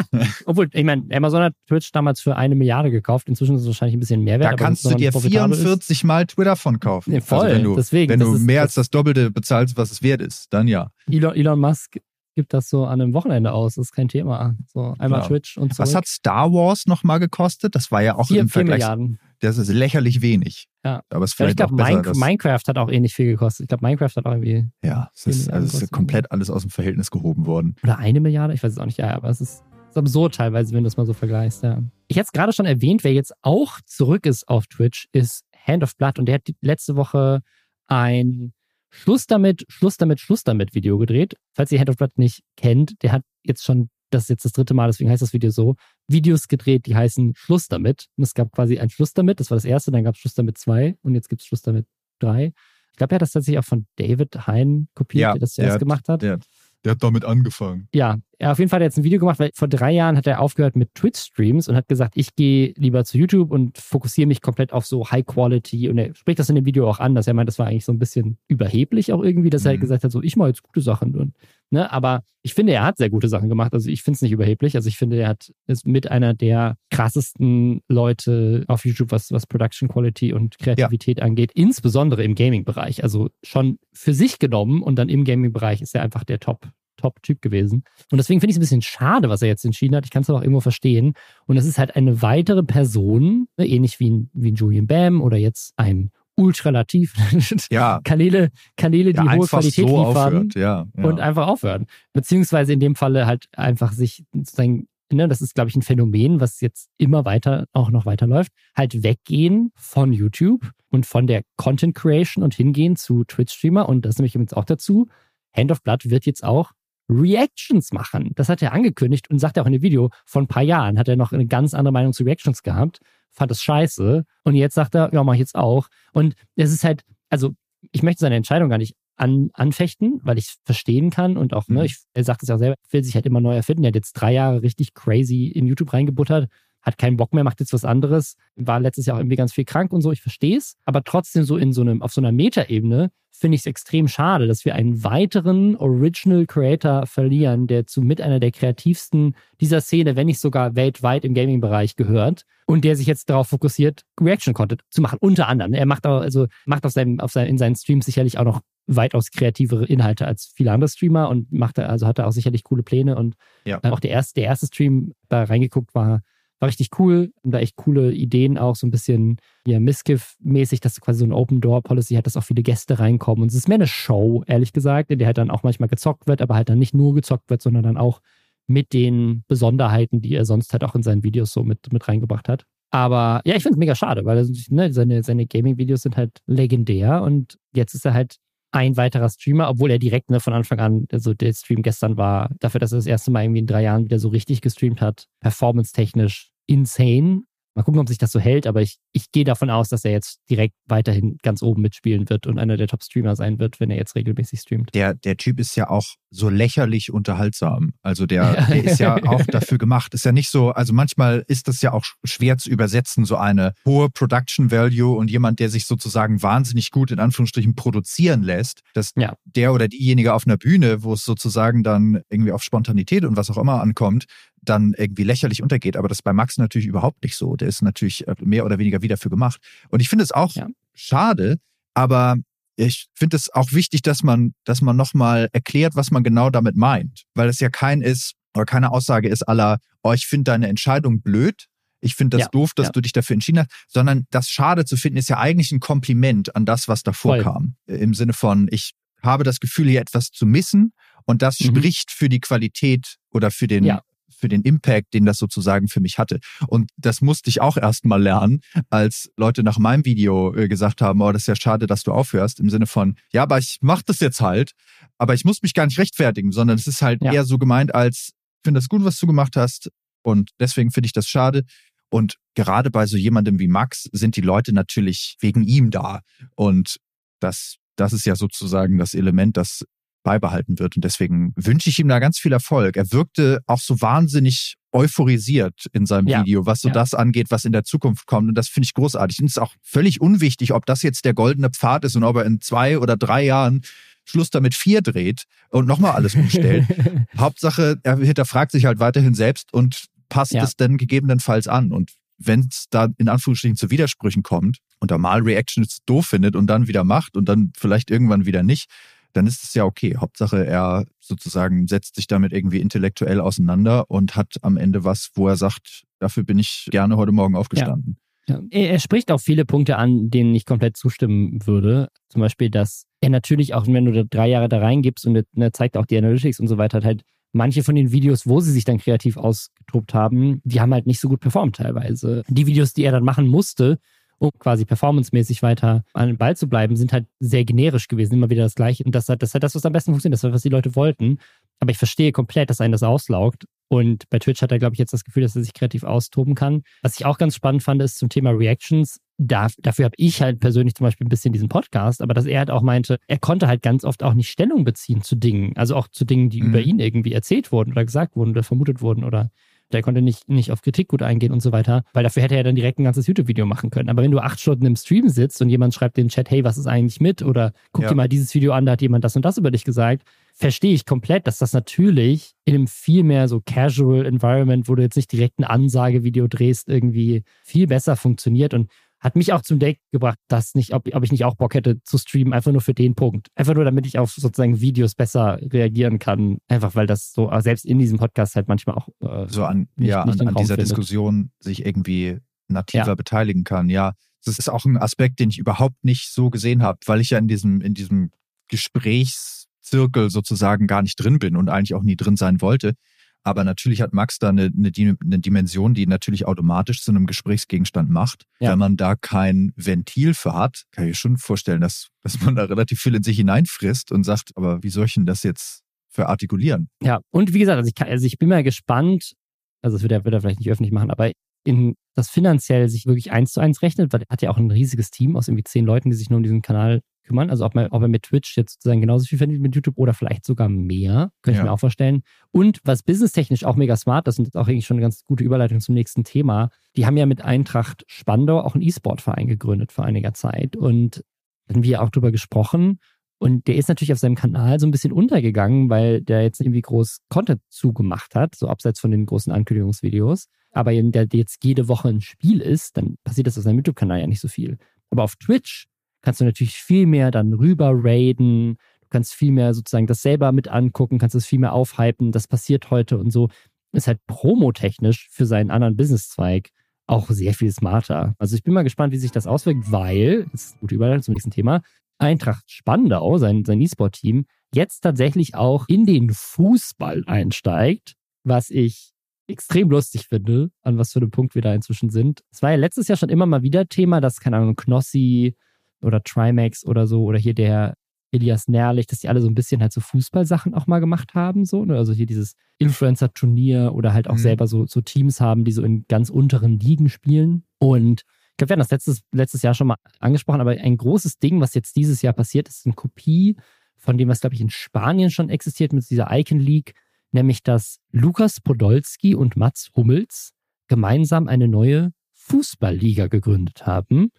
[SPEAKER 1] Obwohl, ich meine, Amazon hat Twitch damals für eine Milliarde gekauft. Inzwischen ist es wahrscheinlich ein bisschen mehr wert.
[SPEAKER 2] da kannst du dir
[SPEAKER 1] noch profitabel ist-
[SPEAKER 2] 44 Mal Twitter von kaufen.
[SPEAKER 1] Nee, voll,
[SPEAKER 2] also wenn du,
[SPEAKER 1] deswegen,
[SPEAKER 2] wenn du
[SPEAKER 1] ist-
[SPEAKER 2] mehr als das Doppelte bezahlst, was es wert ist, dann ja.
[SPEAKER 1] Elon, Elon Musk gibt das so an einem Wochenende aus. Das ist kein Thema. So einmal
[SPEAKER 2] Ja.
[SPEAKER 1] Twitch und so.
[SPEAKER 2] Was hat Star Wars nochmal gekostet? Das war ja auch
[SPEAKER 1] vier,
[SPEAKER 2] im Vergleich.
[SPEAKER 1] Milliarden.
[SPEAKER 2] Das ist lächerlich wenig.
[SPEAKER 1] Ja.
[SPEAKER 2] Aber es ist
[SPEAKER 1] Ja, ich
[SPEAKER 2] vielleicht
[SPEAKER 1] glaube, Minecraft hat auch ähnlich viel gekostet. Ich glaube, Minecraft hat auch irgendwie
[SPEAKER 2] ja, es ist, also es ist komplett alles aus dem Verhältnis gehoben worden.
[SPEAKER 1] Oder eine Milliarde? Ich weiß es auch nicht. Ja, aber es ist, ist absurd teilweise, wenn du es mal so vergleichst. Ja. Ich hätte es gerade schon erwähnt, wer jetzt auch zurück ist auf Twitch, ist Hand of Blood. Und der hat letzte Woche ein Schluss damit, Schluss damit, Schluss damit Video gedreht. Falls ihr Hand of Blood nicht kennt, der hat jetzt schon, das ist jetzt das dritte Mal, deswegen heißt das Video so, Videos gedreht, die heißen Schluss damit. Und es gab quasi ein Schluss damit, das war das erste, dann gab es Schluss damit zwei und jetzt gibt es Schluss damit drei. Ich glaube, er hat das tatsächlich auch von David Hein kopiert,
[SPEAKER 2] Ja,
[SPEAKER 1] der das
[SPEAKER 2] der
[SPEAKER 1] zuerst
[SPEAKER 2] hat-
[SPEAKER 1] gemacht hat.
[SPEAKER 2] Der, der hat damit angefangen.
[SPEAKER 1] Ja, er auf jeden Fall hat er jetzt ein Video gemacht, weil vor drei Jahren hat er aufgehört mit Twitch-Streams und hat gesagt, ich gehe lieber zu YouTube und fokussiere mich komplett auf so High Quality. Und er spricht das in dem Video auch an, dass er meint, das war eigentlich so ein bisschen überheblich auch irgendwie, dass er halt
[SPEAKER 2] Mhm.
[SPEAKER 1] gesagt hat, so ich mache jetzt gute Sachen. Und, ne? Aber ich finde, er hat sehr gute Sachen gemacht. Also ich finde es nicht überheblich. Also ich finde, er hat ist mit einer der krassesten Leute auf YouTube, was, was Production Quality und Kreativität angeht, insbesondere im Gaming-Bereich. Also schon für sich genommen und dann im Gaming-Bereich ist er einfach der Top. Top-Typ gewesen. Und deswegen finde ich es ein bisschen schade, was er jetzt entschieden hat. Ich kann es aber auch irgendwo verstehen. Und es ist halt eine weitere Person, ne, ähnlich wie ein, wie ein Julian Bam oder jetzt ein Ultralativ.
[SPEAKER 2] Ja,
[SPEAKER 1] Kanäle, Kanäle, die
[SPEAKER 2] der
[SPEAKER 1] hohe Qualität
[SPEAKER 2] so
[SPEAKER 1] liefern.
[SPEAKER 2] Ja, ja.
[SPEAKER 1] und einfach aufhören. Beziehungsweise in dem Falle halt einfach sich sozusagen, ne, das ist, glaube ich, ein Phänomen, was jetzt immer weiter, auch noch weiterläuft, halt weggehen von YouTube und von der Content Creation und hingehen zu Twitch-Streamer. Und das nehme ich jetzt auch dazu. Hand of Blood wird jetzt auch Reactions machen. Das hat er angekündigt und sagt er auch in dem Video, vor ein paar Jahren hat er noch eine ganz andere Meinung zu Reactions gehabt, fand das scheiße und jetzt sagt er, ja, mach ich jetzt auch. Und es ist halt, also ich möchte seine Entscheidung gar nicht an, anfechten, weil ich verstehen kann und auch, ne,
[SPEAKER 2] Mhm.
[SPEAKER 1] ich, er sagt es ja auch selber, will sich halt immer neu erfinden. Er hat jetzt drei Jahre richtig crazy in YouTube reingebuttert, hat keinen Bock mehr, macht jetzt was anderes, war letztes Jahr auch irgendwie ganz viel krank und so, ich verstehe es, aber trotzdem so in so einem, auf so einer Metaebene finde ich es extrem schade, dass wir einen weiteren Original Creator verlieren, der zu mit einer der kreativsten dieser Szene, wenn nicht sogar weltweit im Gaming-Bereich gehört und der sich jetzt darauf fokussiert, Reaction-Content zu machen, unter anderem. Er macht auch, also macht auf seinem, auf seinem, in seinen Streams sicherlich auch noch weitaus kreativere Inhalte als viele andere Streamer und macht er, also hat er auch sicherlich coole Pläne und
[SPEAKER 2] Ja.
[SPEAKER 1] äh, auch der erste, der erste Stream da reingeguckt war, war richtig cool und da echt coole Ideen auch, so ein bisschen ja, Miskiff-mäßig, dass quasi so ein Open-Door-Policy hat, dass auch viele Gäste reinkommen. Und es ist mehr eine Show, ehrlich gesagt, in der halt dann auch manchmal gezockt wird, aber halt dann nicht nur gezockt wird, sondern dann auch mit den Besonderheiten, die er sonst halt auch in seinen Videos so mit, mit reingebracht hat. Aber ja, ich finde es mega schade, weil ne, seine, seine Gaming-Videos sind halt legendär und jetzt ist er halt ein weiterer Streamer, obwohl er direkt ne, von Anfang an, also der Stream gestern war, dafür, dass er das erste Mal irgendwie in drei Jahren wieder so richtig gestreamt hat, performance-technisch insane. Mal gucken, ob sich das so hält, aber ich, ich gehe davon aus, dass er jetzt direkt weiterhin ganz oben mitspielen wird und einer der Top-Streamer sein wird, wenn er jetzt regelmäßig streamt.
[SPEAKER 2] der, der Typ ist ja auch so lächerlich unterhaltsam. Also der, der ist ja auch dafür gemacht. Ist ja nicht so, also manchmal ist das ja auch schwer zu übersetzen, so eine hohe Production Value und jemand, der sich sozusagen wahnsinnig gut in Anführungsstrichen produzieren lässt, dass
[SPEAKER 1] Ja.
[SPEAKER 2] der oder diejenige auf einer Bühne, wo es sozusagen dann irgendwie auf Spontanität und was auch immer ankommt, dann irgendwie lächerlich untergeht. Aber das ist bei Max natürlich überhaupt nicht so. Der ist natürlich äh, mehr oder weniger wieder dafür gemacht. Und ich finde es auch
[SPEAKER 1] Ja.
[SPEAKER 2] schade, aber ich finde es auch wichtig, dass man, dass man nochmal erklärt, was man genau damit meint. Weil es ja kein ist, oder keine Aussage ist aller, oh, ich finde deine Entscheidung blöd. Ich finde das
[SPEAKER 1] Ja,
[SPEAKER 2] doof, dass
[SPEAKER 1] ja.
[SPEAKER 2] du dich dafür entschieden hast, sondern das schade zu finden ist ja eigentlich ein Kompliment an das, was davor
[SPEAKER 1] Voll.
[SPEAKER 2] kam. Im Sinne von, ich habe das Gefühl, hier etwas zu missen und das
[SPEAKER 1] Mhm.
[SPEAKER 2] spricht für die Qualität oder für den,
[SPEAKER 1] Ja.
[SPEAKER 2] Für den Impact, den das sozusagen für mich hatte. Und das musste ich auch erst mal lernen, als Leute nach meinem Video äh, gesagt haben, oh, das ist ja schade, dass du aufhörst, im Sinne von, ja, aber ich mach das jetzt halt, aber ich muss mich gar nicht rechtfertigen, sondern es ist halt
[SPEAKER 1] Ja.
[SPEAKER 2] eher so gemeint als, ich finde das gut, was du gemacht hast und deswegen finde ich das schade. Und gerade bei so jemandem wie Max sind die Leute natürlich wegen ihm da. Und das, das ist ja sozusagen das Element, das beibehalten wird. Und deswegen wünsche ich ihm da ganz viel Erfolg. Er wirkte auch so wahnsinnig euphorisiert in seinem
[SPEAKER 1] Ja.
[SPEAKER 2] Video, was so
[SPEAKER 1] Ja.
[SPEAKER 2] das angeht, was in der Zukunft kommt. Und das finde ich großartig. Und es ist auch völlig unwichtig, ob das jetzt der goldene Pfad ist und ob er in zwei oder drei Jahren Schluss damit vier dreht und nochmal alles umstellt. Hauptsache, er hinterfragt sich halt weiterhin selbst und passt
[SPEAKER 1] Ja.
[SPEAKER 2] es dann gegebenenfalls an. Und wenn es da in Anführungsstrichen zu Widersprüchen kommt und er mal Reactions doof findet und dann wieder macht und dann vielleicht irgendwann wieder nicht, dann ist es ja okay. Hauptsache, er sozusagen setzt sich damit irgendwie intellektuell auseinander und hat am Ende was, wo er sagt, dafür bin ich gerne heute Morgen aufgestanden.
[SPEAKER 1] Ja. Er, er spricht auch viele Punkte an, denen ich komplett zustimmen würde. Zum Beispiel, dass er natürlich auch, wenn du da drei Jahre da reingibst und er zeigt auch die Analytics und so weiter, hat halt manche von den Videos, wo sie sich dann kreativ ausgetobt haben, die haben halt nicht so gut performt teilweise. Die Videos, die er dann machen musste, um quasi performancemäßig weiter an den Ball zu bleiben, sind halt sehr generisch gewesen, immer wieder das Gleiche. Und das hat das, hat das was am besten funktioniert, das war, was die Leute wollten. Aber ich verstehe komplett, dass einen das auslaugt. Und bei Twitch hat er, glaube ich, jetzt das Gefühl, dass er sich kreativ austoben kann. Was ich auch ganz spannend fand, ist zum Thema Reactions. Da, dafür habe ich halt persönlich zum Beispiel ein bisschen diesen Podcast, aber dass er halt auch meinte, er konnte halt ganz oft auch nicht Stellung beziehen zu Dingen. Also auch zu Dingen, die
[SPEAKER 2] Mhm.
[SPEAKER 1] über ihn irgendwie erzählt wurden oder gesagt wurden oder vermutet wurden oder der konnte nicht, nicht auf Kritik gut eingehen und so weiter, weil dafür hätte er dann direkt ein ganzes YouTube-Video machen können. Aber wenn du acht Stunden im Stream sitzt und jemand schreibt in den Chat, hey, was ist eigentlich mit? Oder guck
[SPEAKER 2] Ja.
[SPEAKER 1] dir mal dieses Video an, da hat jemand das und das über dich gesagt, verstehe ich komplett, dass das natürlich in einem viel mehr so casual Environment, wo du jetzt nicht direkt ein Ansagevideo drehst, irgendwie viel besser funktioniert und hat mich auch zum Deck gebracht, dass nicht, ob, ob ich nicht auch Bock hätte zu streamen, einfach nur für den Punkt. Einfach nur, damit ich auf sozusagen Videos besser reagieren kann. Einfach weil das so, äh, selbst in diesem Podcast halt manchmal auch äh,
[SPEAKER 2] So an,
[SPEAKER 1] Nicht-
[SPEAKER 2] ja,
[SPEAKER 1] nicht
[SPEAKER 2] an, an dieser
[SPEAKER 1] findet.
[SPEAKER 2] Diskussion sich irgendwie nativer
[SPEAKER 1] Ja.
[SPEAKER 2] beteiligen kann. Ja, das ist auch ein Aspekt, den ich überhaupt nicht so gesehen habe, weil ich ja in diesem, in diesem Gesprächszirkel sozusagen gar nicht drin bin und eigentlich auch nie drin sein wollte. Aber natürlich hat Max da eine, eine, eine Dimension, die natürlich automatisch zu einem Gesprächsgegenstand macht.
[SPEAKER 1] Ja.
[SPEAKER 2] Wenn man da kein Ventil für hat, kann ich mir schon vorstellen, dass, dass man da relativ viel in sich hineinfrisst und sagt, aber wie soll ich denn das jetzt verartikulieren?
[SPEAKER 1] Ja, und wie gesagt, also ich, kann, also ich bin mal gespannt, also das wird er, wird er vielleicht nicht öffentlich machen, aber in das finanziell sich wirklich eins zu eins rechnet, weil er hat ja auch ein riesiges Team aus irgendwie zehn Leuten, die sich nur um diesen Kanal kümmern. Also ob, man, ob er mit Twitch jetzt sozusagen genauso viel verdient wie mit YouTube oder vielleicht sogar mehr, könnte ich
[SPEAKER 2] Ja.
[SPEAKER 1] mir auch vorstellen. Und was businesstechnisch auch mega smart ist, und ist auch eigentlich schon eine ganz gute Überleitung zum nächsten Thema, die haben ja mit Eintracht Spandau auch einen E-Sport-Verein gegründet vor einiger Zeit. Und da hatten wir auch drüber gesprochen. Und der ist natürlich auf seinem Kanal so ein bisschen untergegangen, weil der jetzt irgendwie groß Content zugemacht hat, so abseits von den großen Ankündigungsvideos. Aber wenn der jetzt jede Woche ein Spiel ist, dann passiert das auf seinem YouTube-Kanal ja nicht so viel. Aber auf Twitch kannst du natürlich viel mehr dann rüber raiden. Du kannst viel mehr sozusagen das selber mit angucken, kannst es viel mehr aufhypen. Das passiert heute und so. Ist halt promotechnisch für seinen anderen Businesszweig auch sehr viel smarter. Also ich bin mal gespannt, wie sich das auswirkt, weil, das ist eine gute Überleitung zum nächsten Thema, Eintracht Spandau, sein, sein E-Sport-Team, jetzt tatsächlich auch in den Fußball einsteigt, was ich extrem lustig finde, an was für einem Punkt wir da inzwischen sind. Es war ja letztes Jahr schon immer mal wieder Thema, dass, keine Ahnung, Knossi oder Trimax oder so oder hier der Elias Nährlich, dass die alle so ein bisschen halt so Fußballsachen auch mal gemacht haben, so, ne? Also hier dieses Influencer-Turnier oder halt auch
[SPEAKER 2] Mhm.
[SPEAKER 1] selber so, so Teams haben, die so in ganz unteren Ligen spielen. Und ich glaube, wir hatten das letztes, letztes Jahr schon mal angesprochen, aber ein großes Ding, was jetzt dieses Jahr passiert, ist eine Kopie von dem, was, glaube ich, in Spanien schon existiert mit dieser Icon League, nämlich dass Lukas Podolski und Mats Hummels gemeinsam eine neue Fußballliga gegründet haben,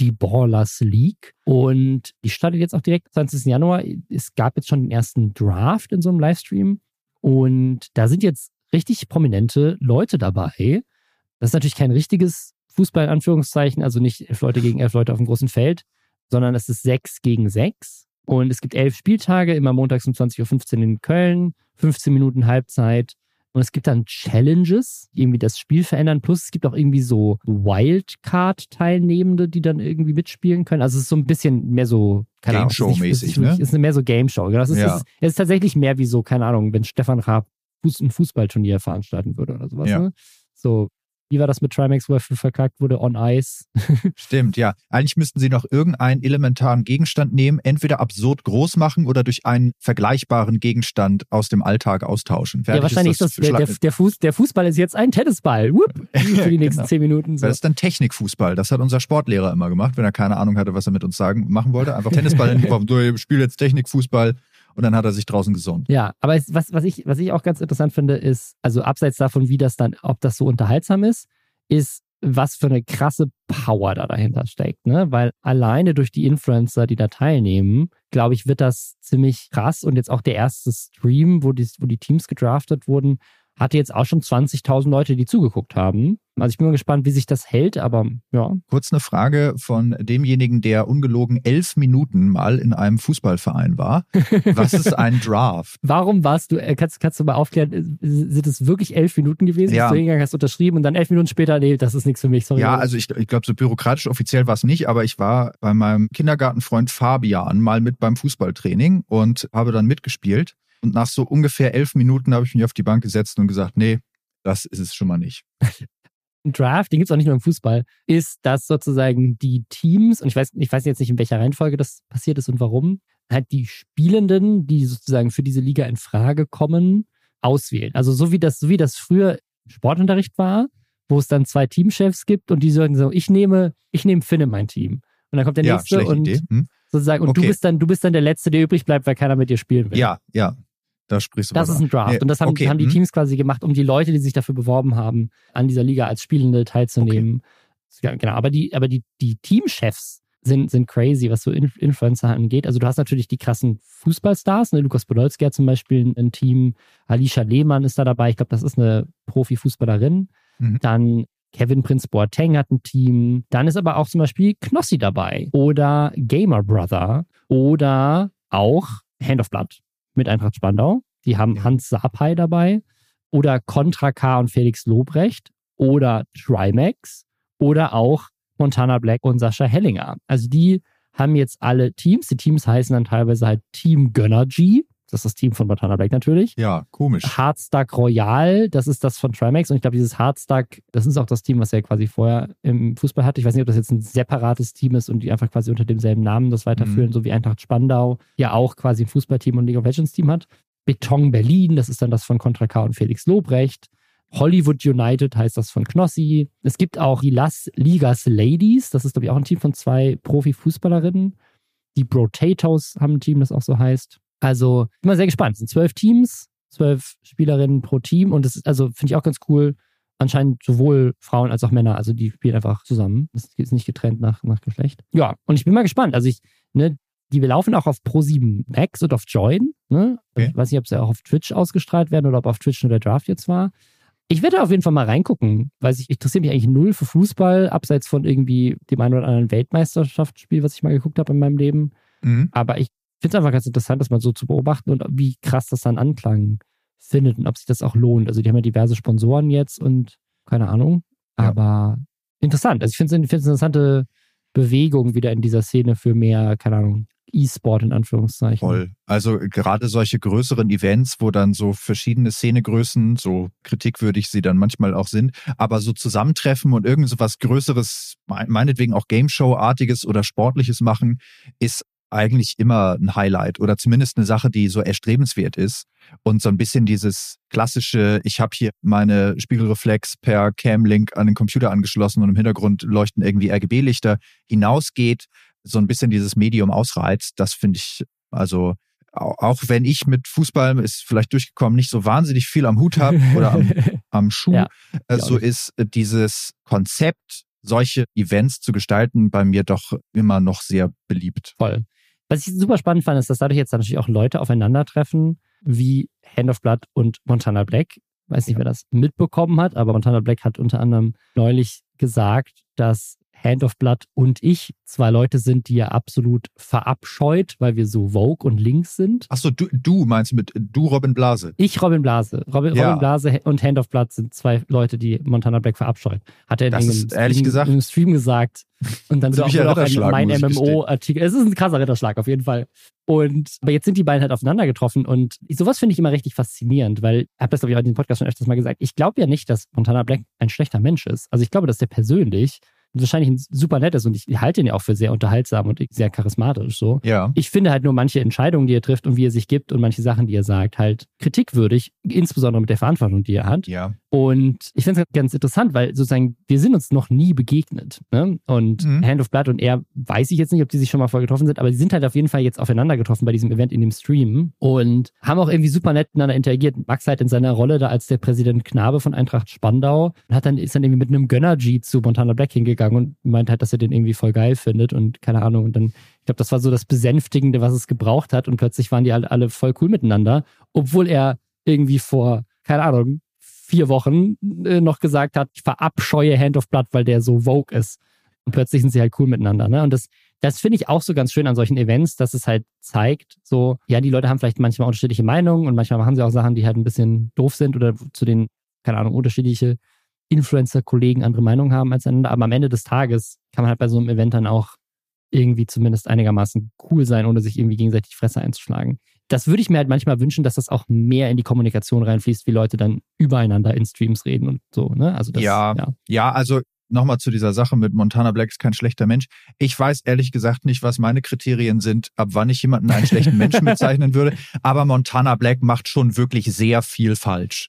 [SPEAKER 1] die Ballers League. Und die startet jetzt auch direkt am 20. Januar. Es gab jetzt schon den ersten Draft in so einem Livestream. Und da sind jetzt richtig prominente Leute dabei. Das ist natürlich kein richtiges Fußball in Anführungszeichen, also nicht elf Leute gegen elf Leute auf dem großen Feld, sondern es ist sechs gegen sechs. Und es gibt elf Spieltage, immer montags um 20.15 Uhr in Köln, 15 Minuten Halbzeit. Und es gibt dann Challenges, die irgendwie das Spiel verändern. Plus es gibt auch irgendwie so Wildcard-Teilnehmende, die dann irgendwie mitspielen können. Also es ist so ein bisschen mehr so, keine
[SPEAKER 2] Game
[SPEAKER 1] ist nicht- ist nicht-
[SPEAKER 2] ne?
[SPEAKER 1] Es ist mehr so Game Show. Genau. Es ist,
[SPEAKER 2] Ja.
[SPEAKER 1] ist, ist tatsächlich mehr wie so, keine Ahnung, wenn Stefan Raab ein Fußballturnier veranstalten würde oder sowas.
[SPEAKER 2] Ja.
[SPEAKER 1] Ne? So, wie war das mit Trimax, wo er für verkackt wurde? On Ice.
[SPEAKER 2] Stimmt, ja. Eigentlich müssten sie noch irgendeinen elementaren Gegenstand nehmen, entweder absurd groß machen oder durch einen vergleichbaren Gegenstand aus dem Alltag austauschen.
[SPEAKER 1] ja,
[SPEAKER 2] Fertig
[SPEAKER 1] wahrscheinlich ist das, der, der, der, Fuß, der Fußball ist jetzt ein Tennisball. Whoop, für die nächsten
[SPEAKER 2] Genau.
[SPEAKER 1] zehn Minuten. So.
[SPEAKER 2] Das ist dann Technikfußball. Das hat unser Sportlehrer immer gemacht, wenn er keine Ahnung hatte, was er mit uns sagen machen wollte. Einfach Tennisball hingeworfen, du ich spiel jetzt Technikfußball und dann hat er sich draußen gesonnen.
[SPEAKER 1] Ja, aber es, was, was, ich, was ich auch ganz interessant finde, ist, also abseits davon, wie das dann, ob das so unterhaltsam ist, ist, was für eine krasse Power da dahinter steckt, ne? Weil alleine durch die Influencer, die da teilnehmen, glaube ich, wird das ziemlich krass. Und jetzt auch der erste Stream, wo die, wo die Teams gedraftet wurden, hatte jetzt auch schon 20.000 Leute, die zugeguckt haben. Also ich bin mal gespannt, wie sich das hält, aber ja.
[SPEAKER 2] Kurz eine Frage von demjenigen, der ungelogen elf Minuten mal in einem Fußballverein war. Was ist ein Draft?
[SPEAKER 1] Warum warst du, äh, kannst, kannst du mal aufklären, äh, sind es wirklich elf Minuten gewesen?
[SPEAKER 2] Ja.
[SPEAKER 1] Bist du hingegangen, hast unterschrieben und dann elf Minuten später, nee, das ist nichts für mich, sorry.
[SPEAKER 2] Ja, also ich, ich glaube, so bürokratisch offiziell war es nicht, aber ich war bei meinem Kindergartenfreund Fabian mal mit beim Fußballtraining und habe dann mitgespielt. Und nach so ungefähr elf Minuten habe ich mich auf die Bank gesetzt und gesagt, nee, das ist es schon mal nicht.
[SPEAKER 1] Ein Draft, den gibt es auch nicht nur im Fußball, ist, dass sozusagen die Teams, und ich weiß, ich weiß jetzt nicht, in welcher Reihenfolge das passiert ist und warum, halt die Spielenden, die sozusagen für diese Liga in Frage kommen, auswählen. Also so wie das, so wie das früher Sportunterricht war, wo es dann zwei Teamchefs gibt und die sagen so, ich nehme, ich nehme Finn in mein Team. Und dann kommt der
[SPEAKER 2] Ja,
[SPEAKER 1] nächste und.
[SPEAKER 2] Hm?
[SPEAKER 1] sozusagen, und du
[SPEAKER 2] Okay.
[SPEAKER 1] bist dann, du bist dann der Letzte, der übrig bleibt, weil keiner mit dir spielen will.
[SPEAKER 2] Ja, ja, da sprichst du
[SPEAKER 1] Das ist ein. Draft.
[SPEAKER 2] Nee,
[SPEAKER 1] und das haben,
[SPEAKER 2] okay,
[SPEAKER 1] haben die
[SPEAKER 2] hm.
[SPEAKER 1] Teams quasi gemacht, um die Leute, die sich dafür beworben haben, an dieser Liga als Spielende teilzunehmen. Ja, genau. Aber die, aber die, die Teamchefs sind, sind crazy, was so In Influencer angeht. Also du hast natürlich die krassen Fußballstars, ne? Lukas Podolski hat zum Beispiel ein, ein Team, Alicia Lehmann ist da dabei. Ich glaube, das ist eine Profifußballerin.
[SPEAKER 2] Mhm.
[SPEAKER 1] Dann Kevin Prince Boateng hat ein Team. Dann ist aber auch zum Beispiel Knossi dabei. Oder Gamer Brother. Oder auch Hand of Blood mit Eintracht Spandau. Die haben
[SPEAKER 2] Ja.
[SPEAKER 1] Hans Sapai dabei. Oder Contra K und Felix Lobrecht. Oder Trimax. Oder auch Montana Black und Sascha Hellinger. Also die haben jetzt alle Teams. Die Teams heißen dann teilweise halt Team Gönnergy. Das ist das Team von Montana Black natürlich.
[SPEAKER 2] Ja, komisch.
[SPEAKER 1] Hardstack Royal, das ist das von Trimax. Und ich glaube, dieses Hardstack, das ist auch das Team, was er quasi vorher im Fußball hatte. Ich weiß nicht, ob das jetzt ein separates Team ist und die einfach quasi unter demselben Namen das weiterführen, so wie Eintracht Spandau ja auch quasi ein Fußballteam und League of Legends Team hat. Beton Berlin, das ist dann das von Contra K und Felix Lobrecht. Hollywood United heißt das von Knossi. Es gibt auch die Las Ligas Ladies, das ist, glaube ich, auch ein Team von zwei Profi-Fußballerinnen. Die Brotatoes haben ein Team, das auch so heißt. Also, ich bin mal sehr gespannt. Es sind zwölf Teams, zwölf Spielerinnen pro Team und das ist, also, finde ich auch ganz cool. Anscheinend sowohl Frauen als auch Männer, also die spielen einfach zusammen. Das ist nicht getrennt nach, nach Geschlecht. Ja, und ich bin mal gespannt. Also, ich, ne, die wir laufen auch auf Pro7 Max und auf Join. Ne?
[SPEAKER 2] Okay.
[SPEAKER 1] Ich weiß nicht, ob sie auch auf Twitch ausgestrahlt werden oder ob auf Twitch nur der Draft jetzt war. Ich werde auf jeden Fall mal reingucken, weil ich, ich interessiere mich eigentlich null für Fußball, abseits von irgendwie dem einen oder anderen Weltmeisterschaftsspiel, was ich mal geguckt habe in meinem Leben.
[SPEAKER 2] Mhm.
[SPEAKER 1] Aber ich finde es einfach ganz interessant, das mal so zu beobachten und wie krass das dann Anklang findet und ob sich das auch lohnt. Also die haben ja diverse Sponsoren jetzt und keine Ahnung.
[SPEAKER 2] Ja.
[SPEAKER 1] Aber interessant. Also ich finde es eine interessante Bewegung wieder in dieser Szene für mehr, keine Ahnung, E-Sport in Anführungszeichen.
[SPEAKER 2] Voll. Also gerade solche größeren Events, wo dann so verschiedene Szenegrößen, so kritikwürdig sie dann manchmal auch sind, aber so zusammentreffen und irgend so was Größeres, mein- meinetwegen auch Game Show-artiges oder Sportliches machen, ist eigentlich immer ein Highlight oder zumindest eine Sache, die so erstrebenswert ist und so ein bisschen dieses klassische, ich habe hier meine Spiegelreflex per Cam-Link an den Computer angeschlossen und im Hintergrund leuchten irgendwie RGB-Lichter hinausgeht, so ein bisschen dieses Medium ausreizt, das finde ich, also au- auch wenn ich mit Fußball ist vielleicht durchgekommen, nicht so wahnsinnig viel am Hut habe oder am, am Schuh,
[SPEAKER 1] Ja,
[SPEAKER 2] äh, so ist äh, dieses Konzept, solche Events zu gestalten, bei mir doch immer noch sehr beliebt.
[SPEAKER 1] Voll. Was ich super spannend fand, ist, dass dadurch jetzt natürlich auch Leute aufeinandertreffen, wie Hand of Blood und Montana Black. Weiß nicht, wer das mitbekommen hat, aber Montana Black hat unter anderem neulich gesagt, dass Hand of Blood und ich zwei Leute sind, die er absolut verabscheut, weil wir so Vogue und links sind.
[SPEAKER 2] Ach so, du, du meinst mit du Robin Blase.
[SPEAKER 1] Ich, Robin Blase. Robin,
[SPEAKER 2] Ja.
[SPEAKER 1] Robin Blase und Hand of Blood sind zwei Leute, die Montana Black verabscheut. Hat er in
[SPEAKER 2] Das
[SPEAKER 1] irgendeinem
[SPEAKER 2] ist ehrlich
[SPEAKER 1] Stream,
[SPEAKER 2] gesagt-
[SPEAKER 1] in einem Stream gesagt. Und dann wurde auch, auch mein. MMO-Artikel. Es ist ein krasser Ritterschlag auf jeden Fall. Und aber jetzt sind die beiden halt aufeinander getroffen und sowas finde ich immer richtig faszinierend, weil ich habe das glaube ich auch in diesem Podcast schon öfters mal gesagt. Ich glaube ja nicht, dass Montana Black ein schlechter Mensch ist. Also ich glaube, dass der persönlich wahrscheinlich ein super nett ist und ich halte ihn ja auch für sehr unterhaltsam und sehr charismatisch so.
[SPEAKER 2] Ja.
[SPEAKER 1] Ich finde halt nur manche Entscheidungen, die er trifft und wie er sich gibt und manche Sachen, die er sagt, halt kritikwürdig, insbesondere mit der Verantwortung, die er hat.
[SPEAKER 2] Ja.
[SPEAKER 1] Und ich finde es ganz interessant, weil sozusagen wir sind uns noch nie begegnet. Ne? Und mhm. Hand of Blood und er, weiß ich jetzt nicht, ob die sich schon mal vorher getroffen sind, aber sie sind halt auf jeden Fall jetzt aufeinander getroffen bei diesem Event in dem Stream und haben auch irgendwie super nett miteinander interagiert. Max halt in seiner Rolle da als der Präsident Knabe von Eintracht Spandau hat dann, ist dann irgendwie mit einem Gönner-G zu Montana Black hingegangen und meint halt, dass er den irgendwie voll geil findet und keine Ahnung. Und dann, ich glaube, das war so das Besänftigende, was es gebraucht hat und plötzlich waren die halt alle voll cool miteinander, obwohl er irgendwie vor, keine Ahnung, vier Wochen äh, noch gesagt hat, ich verabscheue Hand of Blood, weil der so vogue ist. Und plötzlich sind sie halt cool miteinander. Ne? Und das, das finde ich auch so ganz schön an solchen Events, dass es halt zeigt, so, ja, die Leute haben vielleicht manchmal unterschiedliche Meinungen und manchmal machen sie auch Sachen, die halt ein bisschen doof sind oder zu den, keine Ahnung, unterschiedliche Influencer-Kollegen andere Meinungen haben als einander. Aber am Ende des Tages kann man halt bei so einem Event dann auch irgendwie zumindest einigermaßen cool sein, ohne sich irgendwie gegenseitig die Fresse einzuschlagen das würde ich mir halt manchmal wünschen, dass das auch mehr in die Kommunikation reinfließt, wie Leute dann übereinander in Streams reden und so. Ne?
[SPEAKER 2] Also das, ja, ja, ja, also nochmal zu dieser Sache mit Montana Black ist kein schlechter Mensch. Ich weiß ehrlich gesagt nicht, was meine Kriterien sind, ab wann ich jemanden einen schlechten Menschen bezeichnen würde. Aber Montana Black macht schon wirklich sehr viel falsch.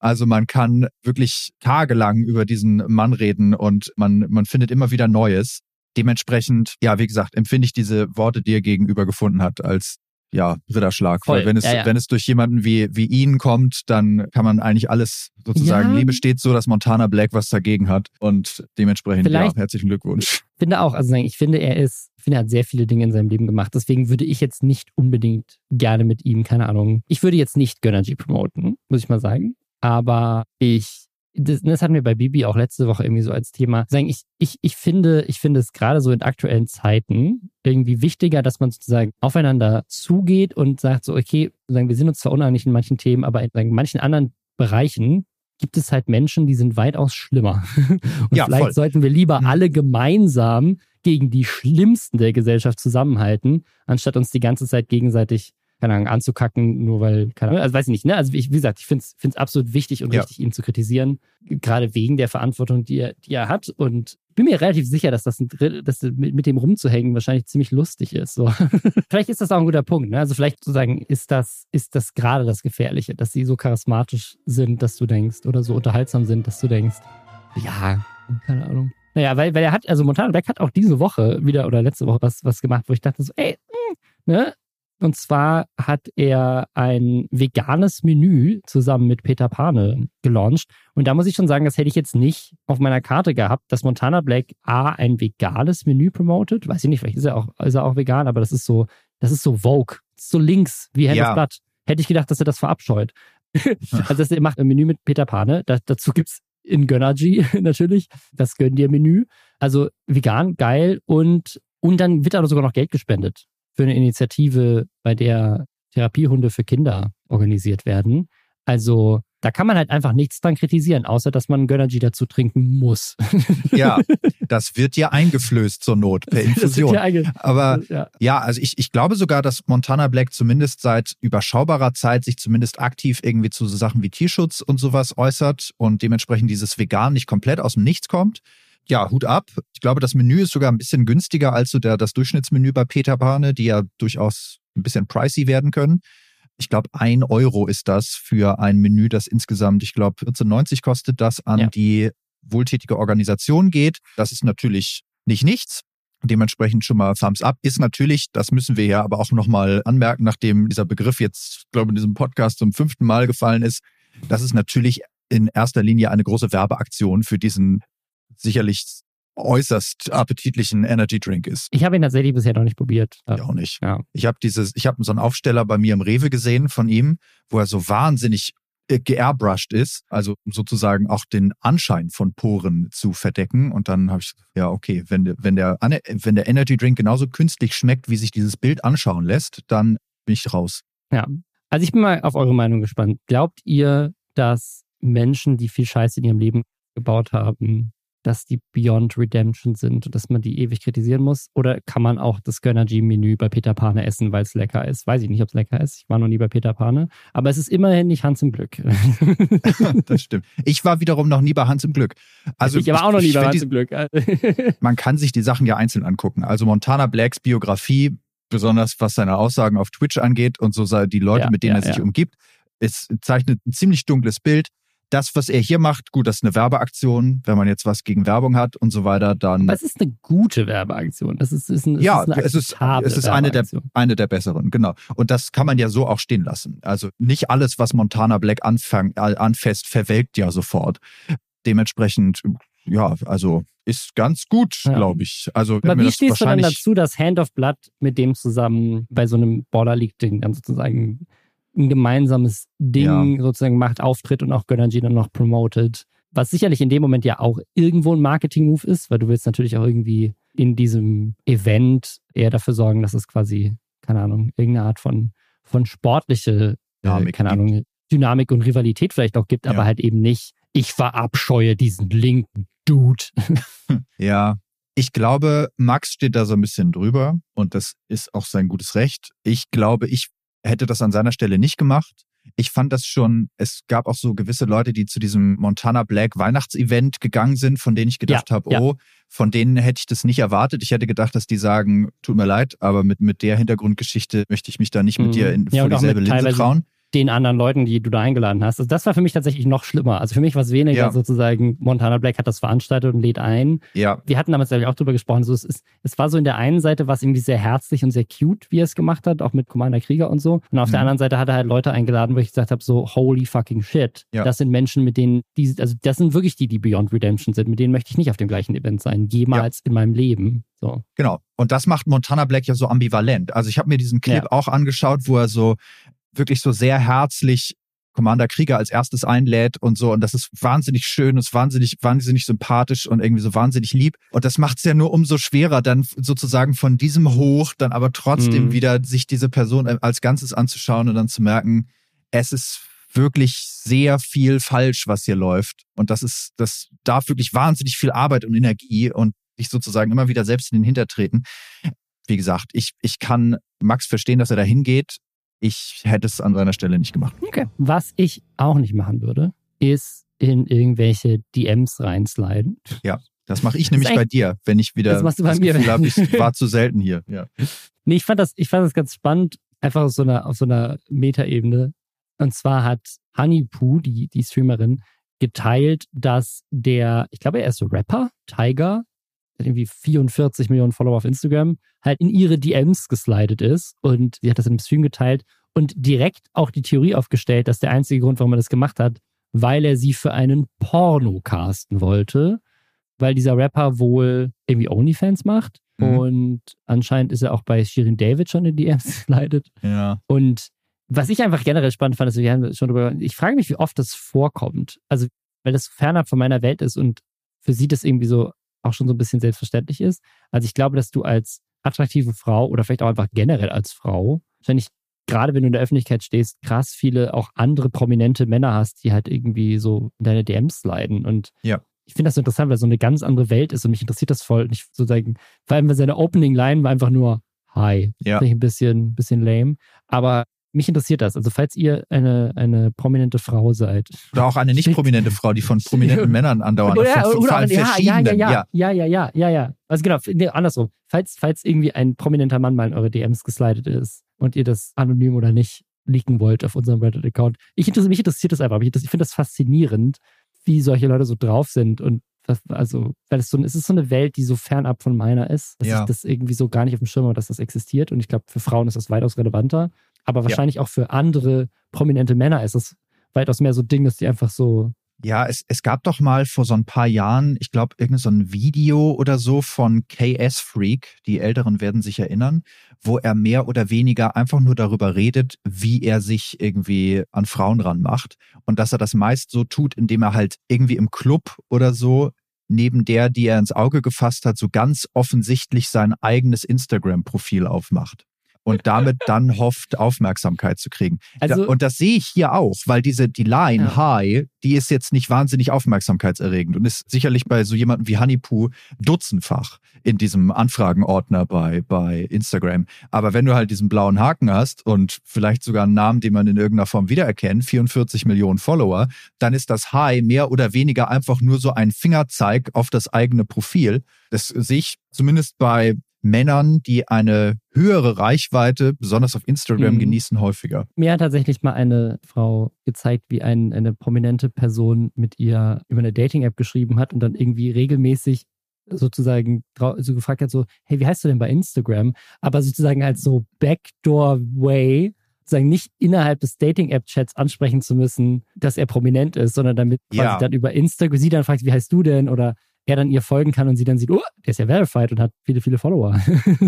[SPEAKER 2] Also man kann wirklich tagelang über diesen Mann reden und man, man findet immer wieder Neues. Dementsprechend, ja, wie gesagt, empfinde ich diese Worte, die er gegenüber gefunden hat, als ja, Ritterschlag. Voll. Weil wenn es, ja, ja. wenn es durch jemanden wie, wie ihn kommt, dann kann man eigentlich alles sozusagen, ja. Liebe steht so, dass Montana Black was dagegen hat und dementsprechend, Vielleicht, ja, herzlichen Glückwunsch.
[SPEAKER 1] Ich finde auch, also ich finde, er ist, ich finde, er hat sehr viele Dinge in seinem Leben gemacht. Deswegen würde ich jetzt nicht unbedingt gerne mit ihm, keine Ahnung, ich würde jetzt nicht Gönnergy promoten, muss ich mal sagen. Aber ich das, das hatten wir bei Bibi auch letzte Woche irgendwie so als Thema. Sagen, ich, ich, ich finde, ich finde es gerade so in aktuellen Zeiten irgendwie wichtiger, dass man sozusagen aufeinander zugeht und sagt so, okay, sagen, wir sind uns zwar uneinig in manchen Themen, aber in sagen, manchen anderen Bereichen gibt es halt Menschen, die sind weitaus schlimmer. Und ja, vielleicht voll. sollten wir lieber mhm. alle gemeinsam gegen die Schlimmsten der Gesellschaft zusammenhalten, anstatt uns die ganze Zeit gegenseitig keine Ahnung, anzukacken, nur weil, keine Ahnung, also weiß ich nicht, ne? Also ich, wie gesagt, ich finde es absolut wichtig und ja. richtig, ihn zu kritisieren, gerade wegen der Verantwortung, die er, die er hat. Und bin mir relativ sicher, dass das dass mit, mit dem rumzuhängen wahrscheinlich ziemlich lustig ist. So. vielleicht ist das auch ein guter Punkt. Ne? Also vielleicht sozusagen ist das, ist das gerade das Gefährliche, dass sie so charismatisch sind, dass du denkst, oder so unterhaltsam sind, dass du denkst, ja, keine Ahnung. Naja, weil, weil er hat, also Montana Black hat auch diese Woche wieder oder letzte Woche was, was gemacht, wo ich dachte so, ey, mh, ne, und zwar hat er ein veganes Menü zusammen mit Peter Pane gelauncht. Und da muss ich schon sagen, das hätte ich jetzt nicht auf meiner Karte gehabt, dass Montana Black A ein veganes Menü promotet. Weiß ich nicht, vielleicht ist er auch, ist er auch vegan, aber das ist so, das ist so Vogue. Ist so links wie Hand ja. Blood. Hätte ich gedacht, dass er das verabscheut. also er macht ein Menü mit Peter Pane. Da, dazu gibt's in Gönnergy natürlich das Gönn dir Menü. Also vegan, geil und und dann wird aber sogar noch Geld gespendet für eine Initiative, bei der Therapiehunde für Kinder organisiert werden. Also da kann man halt einfach nichts dran kritisieren, außer dass man Gönnergy dazu trinken muss.
[SPEAKER 2] Ja, das wird ja eingeflößt zur Not per Infusion. Ja Aber ja. ja, also ich, ich glaube sogar, dass Montana Black zumindest seit überschaubarer Zeit sich zumindest aktiv irgendwie zu so Sachen wie Tierschutz und sowas äußert und dementsprechend dieses Vegan nicht komplett aus dem Nichts kommt ja, Hut ab. Ich glaube, das Menü ist sogar ein bisschen günstiger als so der, das Durchschnittsmenü bei Peter Pane, die ja durchaus ein bisschen pricey werden können. Ich glaube, ein Euro ist das für ein Menü, das insgesamt, ich glaube, 14,90 kostet das an ja. die wohltätige Organisation geht. Das ist natürlich nicht nichts. Dementsprechend schon mal Thumbs up ist natürlich, das müssen wir ja aber auch nochmal anmerken, nachdem dieser Begriff jetzt, glaube ich, in diesem Podcast zum fünften Mal gefallen ist. Das ist natürlich in erster Linie eine große Werbeaktion für diesen sicherlich äußerst appetitlichen Energy Drink ist.
[SPEAKER 1] Ich habe ihn tatsächlich bisher noch nicht probiert.
[SPEAKER 2] Ich auch nicht. Ja. Ich habe dieses, ich habe so einen Aufsteller bei mir im Rewe gesehen von ihm, wo er so wahnsinnig äh, geairbrushed ist, also um sozusagen auch den Anschein von Poren zu verdecken. Und dann habe ich, ja, okay, wenn, wenn, der, wenn der Energy Drink genauso künstlich schmeckt, wie sich dieses Bild anschauen lässt, dann bin ich raus.
[SPEAKER 1] Ja, also ich bin mal auf eure Meinung gespannt. Glaubt ihr, dass Menschen, die viel Scheiße in ihrem Leben gebaut haben, dass die Beyond Redemption sind und dass man die ewig kritisieren muss? Oder kann man auch das Gönnergy-Menü bei Peter Pane essen, weil es lecker ist? Weiß ich nicht, ob es lecker ist. Ich war noch nie bei Peter Pane. Aber es ist immerhin nicht Hans im Glück.
[SPEAKER 2] das stimmt. Ich war wiederum noch nie bei Hans im Glück.
[SPEAKER 1] Also ich war auch noch nie bei Hans im Glück.
[SPEAKER 2] man kann sich die Sachen ja einzeln angucken. Also Montana Blacks Biografie, besonders was seine Aussagen auf Twitch angeht und so die Leute, ja, mit denen ja, er sich ja. umgibt, es zeichnet ein ziemlich dunkles Bild das, was er hier macht, gut, das ist eine Werbeaktion. Wenn man jetzt was gegen Werbung hat und so weiter, dann.
[SPEAKER 1] Aber es ist eine gute Werbeaktion. Das ist, ist, ein,
[SPEAKER 2] ja,
[SPEAKER 1] ist eine
[SPEAKER 2] es ist, es ist eine der, eine der besseren, genau. Und das kann man ja so auch stehen lassen. Also nicht alles, was Montana Black anfang, äh, anfasst, verwelkt ja sofort. Dementsprechend, ja, also ist ganz gut, ja. glaube ich. Also,
[SPEAKER 1] Aber wie stehst du denn dazu, dass Hand of Blood mit dem zusammen bei so einem Border League-Ding dann sozusagen ein gemeinsames Ding ja. sozusagen macht, auftritt und auch Gönnergy dann noch promotet. Was sicherlich in dem Moment ja auch irgendwo ein Marketing-Move ist, weil du willst natürlich auch irgendwie in diesem Event eher dafür sorgen, dass es quasi, keine Ahnung, irgendeine Art von, von sportliche, äh, keine Ahnung, Dynamik und Rivalität vielleicht auch gibt, ja. aber halt eben nicht, ich verabscheue diesen linken Dude.
[SPEAKER 2] ja, ich glaube, Max steht da so ein bisschen drüber und das ist auch sein gutes Recht. Ich glaube, ich hätte das an seiner Stelle nicht gemacht. Ich fand das schon, es gab auch so gewisse Leute, die zu diesem Montana Black Weihnachtsevent gegangen sind, von denen ich gedacht ja, habe, ja. oh, von denen hätte ich das nicht erwartet. Ich hätte gedacht, dass die sagen, tut mir leid, aber mit, mit der Hintergrundgeschichte möchte ich mich da nicht mit mhm. dir in, ja, vor dieselbe Linse trauen
[SPEAKER 1] den anderen Leuten, die du da eingeladen hast. Also das war für mich tatsächlich noch schlimmer. Also für mich war es weniger ja. sozusagen, Montana Black hat das veranstaltet und lädt ein.
[SPEAKER 2] Ja.
[SPEAKER 1] Wir hatten damals auch drüber gesprochen. So, es, ist, es war so in der einen Seite was irgendwie sehr herzlich und sehr cute, wie er es gemacht hat, auch mit Commander Krieger und so. Und auf mhm. der anderen Seite hat er halt Leute eingeladen, wo ich gesagt habe, so holy fucking shit. Ja. Das sind Menschen, mit denen, die, also das sind wirklich die, die Beyond Redemption sind. Mit denen möchte ich nicht auf dem gleichen Event sein. Jemals in meinem Leben. So.
[SPEAKER 2] Genau. Und das macht Montana Black ja so ambivalent. Also ich habe mir diesen Clip ja. auch angeschaut, wo er so wirklich so sehr herzlich Commander Krieger als erstes einlädt und so. Und das ist wahnsinnig schön, ist wahnsinnig, wahnsinnig sympathisch und irgendwie so wahnsinnig lieb. Und das macht es ja nur umso schwerer, dann sozusagen von diesem Hoch dann aber trotzdem mhm. wieder sich diese Person als Ganzes anzuschauen und dann zu merken, es ist wirklich sehr viel falsch, was hier läuft. Und das ist, das darf wirklich wahnsinnig viel Arbeit und Energie und sich sozusagen immer wieder selbst in den Hintertreten. Wie gesagt, ich, ich kann Max verstehen, dass er da hingeht ich hätte es an seiner Stelle nicht gemacht.
[SPEAKER 1] Okay. Was ich auch nicht machen würde, ist in irgendwelche DMs reinsliden.
[SPEAKER 2] Ja, das mache ich nämlich bei dir, wenn ich wieder
[SPEAKER 1] das machst du bei das mir.
[SPEAKER 2] Gefühl habe, ich war zu selten hier. Ja.
[SPEAKER 1] Nee, ich fand das, ich fand das ganz spannend, einfach auf so einer, auf so einer Metaebene. Und zwar hat Honeypoo, die, die Streamerin, geteilt, dass der, ich glaube, er ist Rapper, Tiger, hat irgendwie 44 Millionen Follower auf Instagram, halt in ihre DMs geslidet ist und sie hat das im Stream geteilt und direkt auch die Theorie aufgestellt, dass der einzige Grund, warum er das gemacht hat, weil er sie für einen Porno casten wollte, weil dieser Rapper wohl irgendwie Onlyfans macht mhm. und anscheinend ist er auch bei Shirin David schon in DMs geslidet.
[SPEAKER 2] Ja.
[SPEAKER 1] Und was ich einfach generell spannend fand, ist, wir haben schon drüber, ich frage mich, wie oft das vorkommt. Also, weil das fernab von meiner Welt ist und für sie das irgendwie so auch schon so ein bisschen selbstverständlich ist. Also ich glaube, dass du als attraktive Frau oder vielleicht auch einfach generell als Frau, wahrscheinlich gerade wenn du in der Öffentlichkeit stehst, krass viele auch andere prominente Männer hast, die halt irgendwie so in deine DMs leiden. Und
[SPEAKER 2] ja.
[SPEAKER 1] ich finde das so interessant, weil so eine ganz andere Welt ist und mich interessiert das voll. Nicht sozusagen, vor allem, weil seine Opening-Line war einfach nur Hi.
[SPEAKER 2] Ja.
[SPEAKER 1] Finde ich ein bisschen, bisschen lame. Aber mich interessiert das. Also falls ihr eine, eine prominente Frau seid.
[SPEAKER 2] Oder auch eine nicht prominente Frau, die von prominenten Männern andauernd. Oder,
[SPEAKER 1] von, oder, von ja, ja, ja, ja, ja, ja, ja, ja, ja. Also genau, nee, andersrum. Falls, falls irgendwie ein prominenter Mann mal in eure DMs geslidet ist und ihr das anonym oder nicht leaken wollt auf unserem Reddit-Account. Ich interessiert, mich interessiert das einfach. Ich, ich finde das faszinierend, wie solche Leute so drauf sind und also, weil es so, es ist so eine Welt, die so fernab von meiner ist, dass ja. ich das irgendwie so gar nicht auf dem Schirm habe, dass das existiert. Und ich glaube, für Frauen ist das weitaus relevanter. Aber wahrscheinlich ja. auch für andere prominente Männer ist es weitaus mehr so Ding, dass die einfach so.
[SPEAKER 2] Ja, es, es gab doch mal vor so ein paar Jahren, ich glaube, irgendein so ein Video oder so von KS Freak, die Älteren werden sich erinnern, wo er mehr oder weniger einfach nur darüber redet, wie er sich irgendwie an Frauen ranmacht. Und dass er das meist so tut, indem er halt irgendwie im Club oder so neben der, die er ins Auge gefasst hat, so ganz offensichtlich sein eigenes Instagram-Profil aufmacht und damit dann hofft, Aufmerksamkeit zu kriegen. Also, und das sehe ich hier auch, weil diese, die Line ja. Hi, die ist jetzt nicht wahnsinnig aufmerksamkeitserregend und ist sicherlich bei so jemandem wie Honeypoo dutzendfach in diesem Anfragenordner bei, bei Instagram. Aber wenn du halt diesen blauen Haken hast und vielleicht sogar einen Namen, den man in irgendeiner Form wiedererkennt, 44 Millionen Follower, dann ist das Hi mehr oder weniger einfach nur so ein Fingerzeig auf das eigene Profil. Das sehe ich zumindest bei Männern, die eine höhere Reichweite, besonders auf Instagram, mhm. genießen, häufiger.
[SPEAKER 1] Mir hat tatsächlich mal eine Frau gezeigt, wie ein, eine prominente Person mit ihr über eine Dating-App geschrieben hat und dann irgendwie regelmäßig sozusagen so gefragt hat, so, hey, wie heißt du denn bei Instagram? Aber sozusagen als so Backdoor-Way, sozusagen nicht innerhalb des Dating-App-Chats ansprechen zu müssen, dass er prominent ist, sondern damit quasi ja. dann über Instagram, sie dann fragt, wie heißt du denn? Oder er dann ihr folgen kann und sie dann sieht, oh, der ist ja verified und hat viele, viele Follower.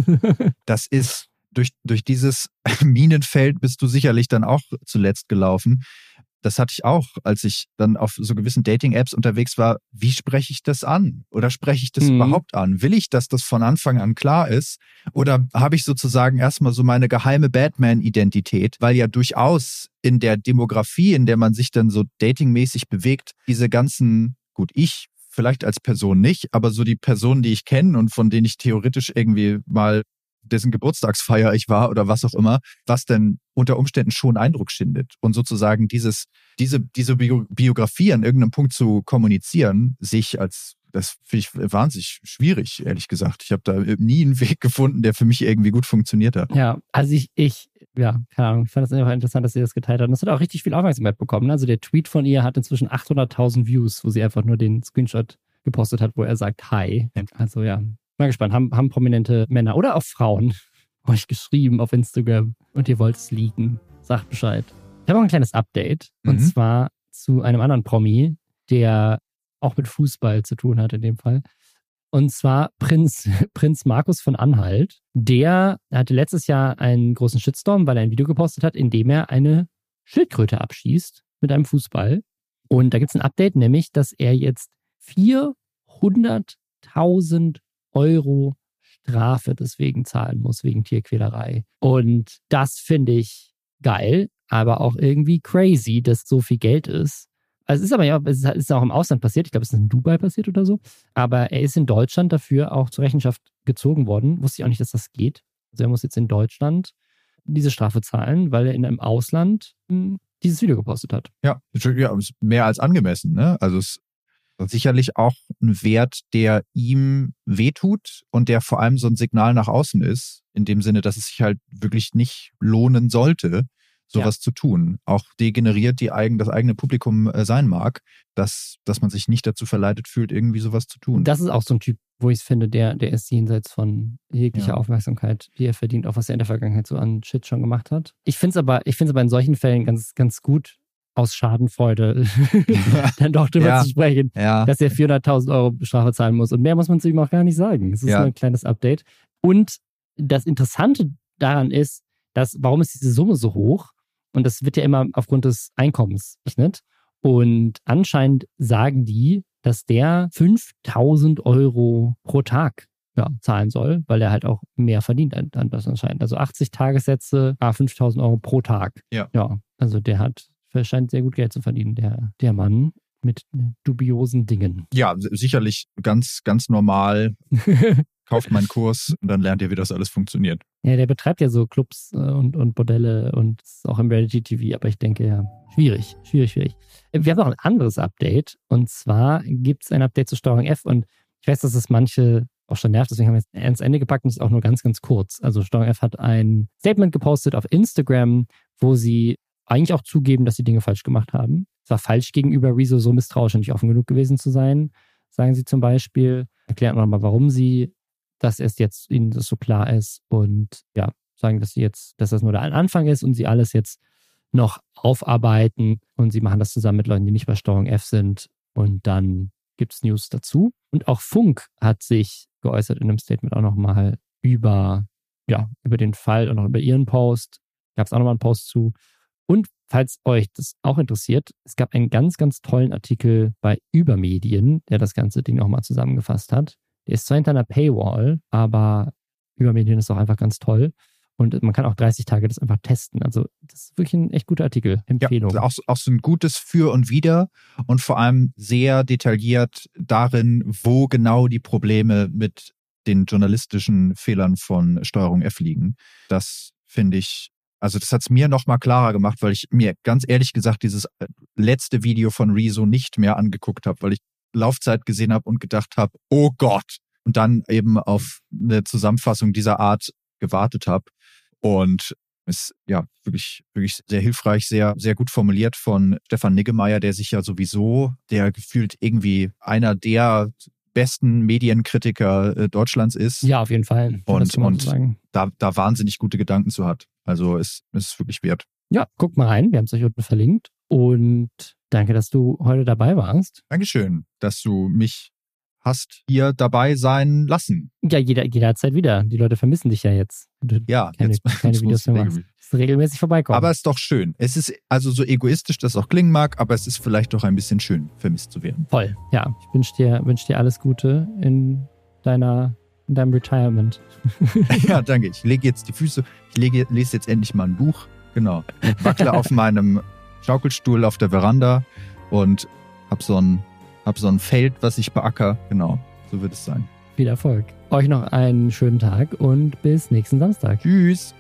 [SPEAKER 2] das ist durch, durch dieses Minenfeld bist du sicherlich dann auch zuletzt gelaufen. Das hatte ich auch, als ich dann auf so gewissen Dating-Apps unterwegs war. Wie spreche ich das an? Oder spreche ich das mhm. überhaupt an? Will ich, dass das von Anfang an klar ist? Oder habe ich sozusagen erstmal so meine geheime Batman-Identität? Weil ja durchaus in der Demografie, in der man sich dann so datingmäßig bewegt, diese ganzen, gut, ich vielleicht als Person nicht, aber so die Personen, die ich kenne und von denen ich theoretisch irgendwie mal dessen Geburtstagsfeier ich war oder was auch immer, was denn unter Umständen schon Eindruck schindet. Und sozusagen dieses, diese, diese Biografie an irgendeinem Punkt zu kommunizieren, sich als das finde ich wahnsinnig schwierig, ehrlich gesagt. Ich habe da nie einen Weg gefunden, der für mich irgendwie gut funktioniert hat.
[SPEAKER 1] Ja, also ich, ich, ja, keine Ahnung, ich fand es einfach interessant, dass sie das geteilt hat. Und das hat auch richtig viel Aufmerksamkeit bekommen. Also der Tweet von ihr hat inzwischen 800.000 Views, wo sie einfach nur den Screenshot gepostet hat, wo er sagt Hi. Also ja, Mal gespannt, haben, haben prominente Männer oder auch Frauen euch geschrieben auf Instagram und ihr wollt es liegen. Sagt Bescheid. Ich habe auch ein kleines Update mhm. und zwar zu einem anderen Promi, der auch mit Fußball zu tun hat in dem Fall. Und zwar Prinz, Prinz Markus von Anhalt. Der hatte letztes Jahr einen großen Shitstorm, weil er ein Video gepostet hat, in dem er eine Schildkröte abschießt mit einem Fußball. Und da gibt es ein Update, nämlich, dass er jetzt 400.000 Euro Strafe deswegen zahlen muss, wegen Tierquälerei. Und das finde ich geil, aber auch irgendwie crazy, dass so viel Geld ist. Also es ist aber ja, es ist auch im Ausland passiert. Ich glaube, es ist in Dubai passiert oder so. Aber er ist in Deutschland dafür auch zur Rechenschaft gezogen worden. Wusste ich auch nicht, dass das geht. Also er muss jetzt in Deutschland diese Strafe zahlen, weil er in einem Ausland hm, dieses Video gepostet hat.
[SPEAKER 2] Ja, ja mehr als angemessen. Ne? Also es sicherlich auch ein Wert, der ihm wehtut und der vor allem so ein Signal nach außen ist, in dem Sinne, dass es sich halt wirklich nicht lohnen sollte, sowas ja. zu tun. Auch degeneriert die eigen, das eigene Publikum äh, sein mag, dass, dass man sich nicht dazu verleitet fühlt, irgendwie sowas zu tun.
[SPEAKER 1] Das ist auch so ein Typ, wo ich finde, der, der ist jenseits von jeglicher ja. Aufmerksamkeit, die er verdient, auch was er in der Vergangenheit so an Shit schon gemacht hat. Ich finde es aber, ich finde es aber in solchen Fällen ganz, ganz gut, aus Schadenfreude dann doch drüber ja, zu sprechen, ja. dass er 400.000 Euro Strafe zahlen muss. Und mehr muss man zu ihm auch gar nicht sagen. Es ist ja. nur ein kleines Update. Und das Interessante daran ist, dass, warum ist diese Summe so hoch? Und das wird ja immer aufgrund des Einkommens gerechnet. Und anscheinend sagen die, dass der 5000 Euro pro Tag ja, zahlen soll, weil er halt auch mehr verdient an das anscheinend. Also 80 Tagessätze, 5000 Euro pro Tag.
[SPEAKER 2] Ja.
[SPEAKER 1] Ja, also der hat scheint sehr gut Geld zu verdienen, der, der Mann mit dubiosen Dingen.
[SPEAKER 2] Ja, sicherlich ganz, ganz normal. Kauft meinen Kurs und dann lernt ihr, wie das alles funktioniert.
[SPEAKER 1] Ja, der betreibt ja so Clubs äh, und, und Bordelle und auch im Reality-TV, aber ich denke ja, schwierig, schwierig, schwierig. Wir haben noch ein anderes Update und zwar gibt es ein Update zur Steuerung F und ich weiß, dass es manche auch schon nervt, deswegen haben wir es ans Ende gepackt und es ist auch nur ganz, ganz kurz. Also Steuerung F hat ein Statement gepostet auf Instagram, wo sie eigentlich auch zugeben, dass sie Dinge falsch gemacht haben. Es war falsch gegenüber Rezo so misstrauisch und nicht offen genug gewesen zu sein, sagen sie zum Beispiel. Erklären nochmal, warum sie dass es jetzt ihnen das so klar ist und ja, sagen, dass sie jetzt, dass das nur der Anfang ist und sie alles jetzt noch aufarbeiten und sie machen das zusammen mit Leuten, die nicht bei Steuerung F sind und dann gibt es News dazu. Und auch Funk hat sich geäußert in einem Statement auch nochmal über, ja, über den Fall und auch über ihren Post. Gab es auch nochmal einen Post zu. Und falls euch das auch interessiert, es gab einen ganz, ganz tollen Artikel bei Übermedien, der das ganze Ding nochmal zusammengefasst hat. Der ist zwar hinter einer Paywall, aber Übermedien ist auch einfach ganz toll. Und man kann auch 30 Tage das einfach testen. Also, das ist wirklich ein echt guter Artikel. Empfehlung.
[SPEAKER 2] Ja, auch, auch so ein gutes Für und Wider und vor allem sehr detailliert darin, wo genau die Probleme mit den journalistischen Fehlern von Steuerung F liegen. Das finde ich also das hat es mir nochmal klarer gemacht, weil ich mir ganz ehrlich gesagt dieses äh, letzte Video von Rezo nicht mehr angeguckt habe, weil ich Laufzeit gesehen habe und gedacht habe, oh Gott, und dann eben auf eine Zusammenfassung dieser Art gewartet habe. Und ist ja wirklich, wirklich sehr hilfreich, sehr, sehr gut formuliert von Stefan Niggemeier, der sich ja sowieso, der gefühlt irgendwie einer der besten Medienkritiker äh, Deutschlands ist.
[SPEAKER 1] Ja, auf jeden Fall.
[SPEAKER 2] Und, und da, da wahnsinnig gute Gedanken zu hat. Also ist, ist wirklich wert.
[SPEAKER 1] Ja, guckt mal rein. Wir haben es euch unten verlinkt. Und danke, dass du heute dabei warst.
[SPEAKER 2] Dankeschön, dass du mich hast hier dabei sein lassen.
[SPEAKER 1] Ja, jeder, jederzeit wieder. Die Leute vermissen dich ja jetzt.
[SPEAKER 2] Du ja,
[SPEAKER 1] keine,
[SPEAKER 2] jetzt,
[SPEAKER 1] keine Videos mehr machst. Regelmäßig vorbeikommen.
[SPEAKER 2] Aber es ist doch schön. Es ist also so egoistisch, das auch klingen mag, aber es ist vielleicht doch ein bisschen schön, vermisst zu werden.
[SPEAKER 1] Voll. Ja, ich wünsche dir, wünsch dir alles Gute in deiner in deinem Retirement.
[SPEAKER 2] ja, danke. Ich lege jetzt die Füße, ich lege, lese jetzt endlich mal ein Buch. Genau. Wackle auf meinem Schaukelstuhl auf der Veranda und hab so ein habe so ein Feld, was ich beacker. Genau, so wird es sein.
[SPEAKER 1] Viel Erfolg. Euch noch einen schönen Tag und bis nächsten Samstag.
[SPEAKER 2] Tschüss.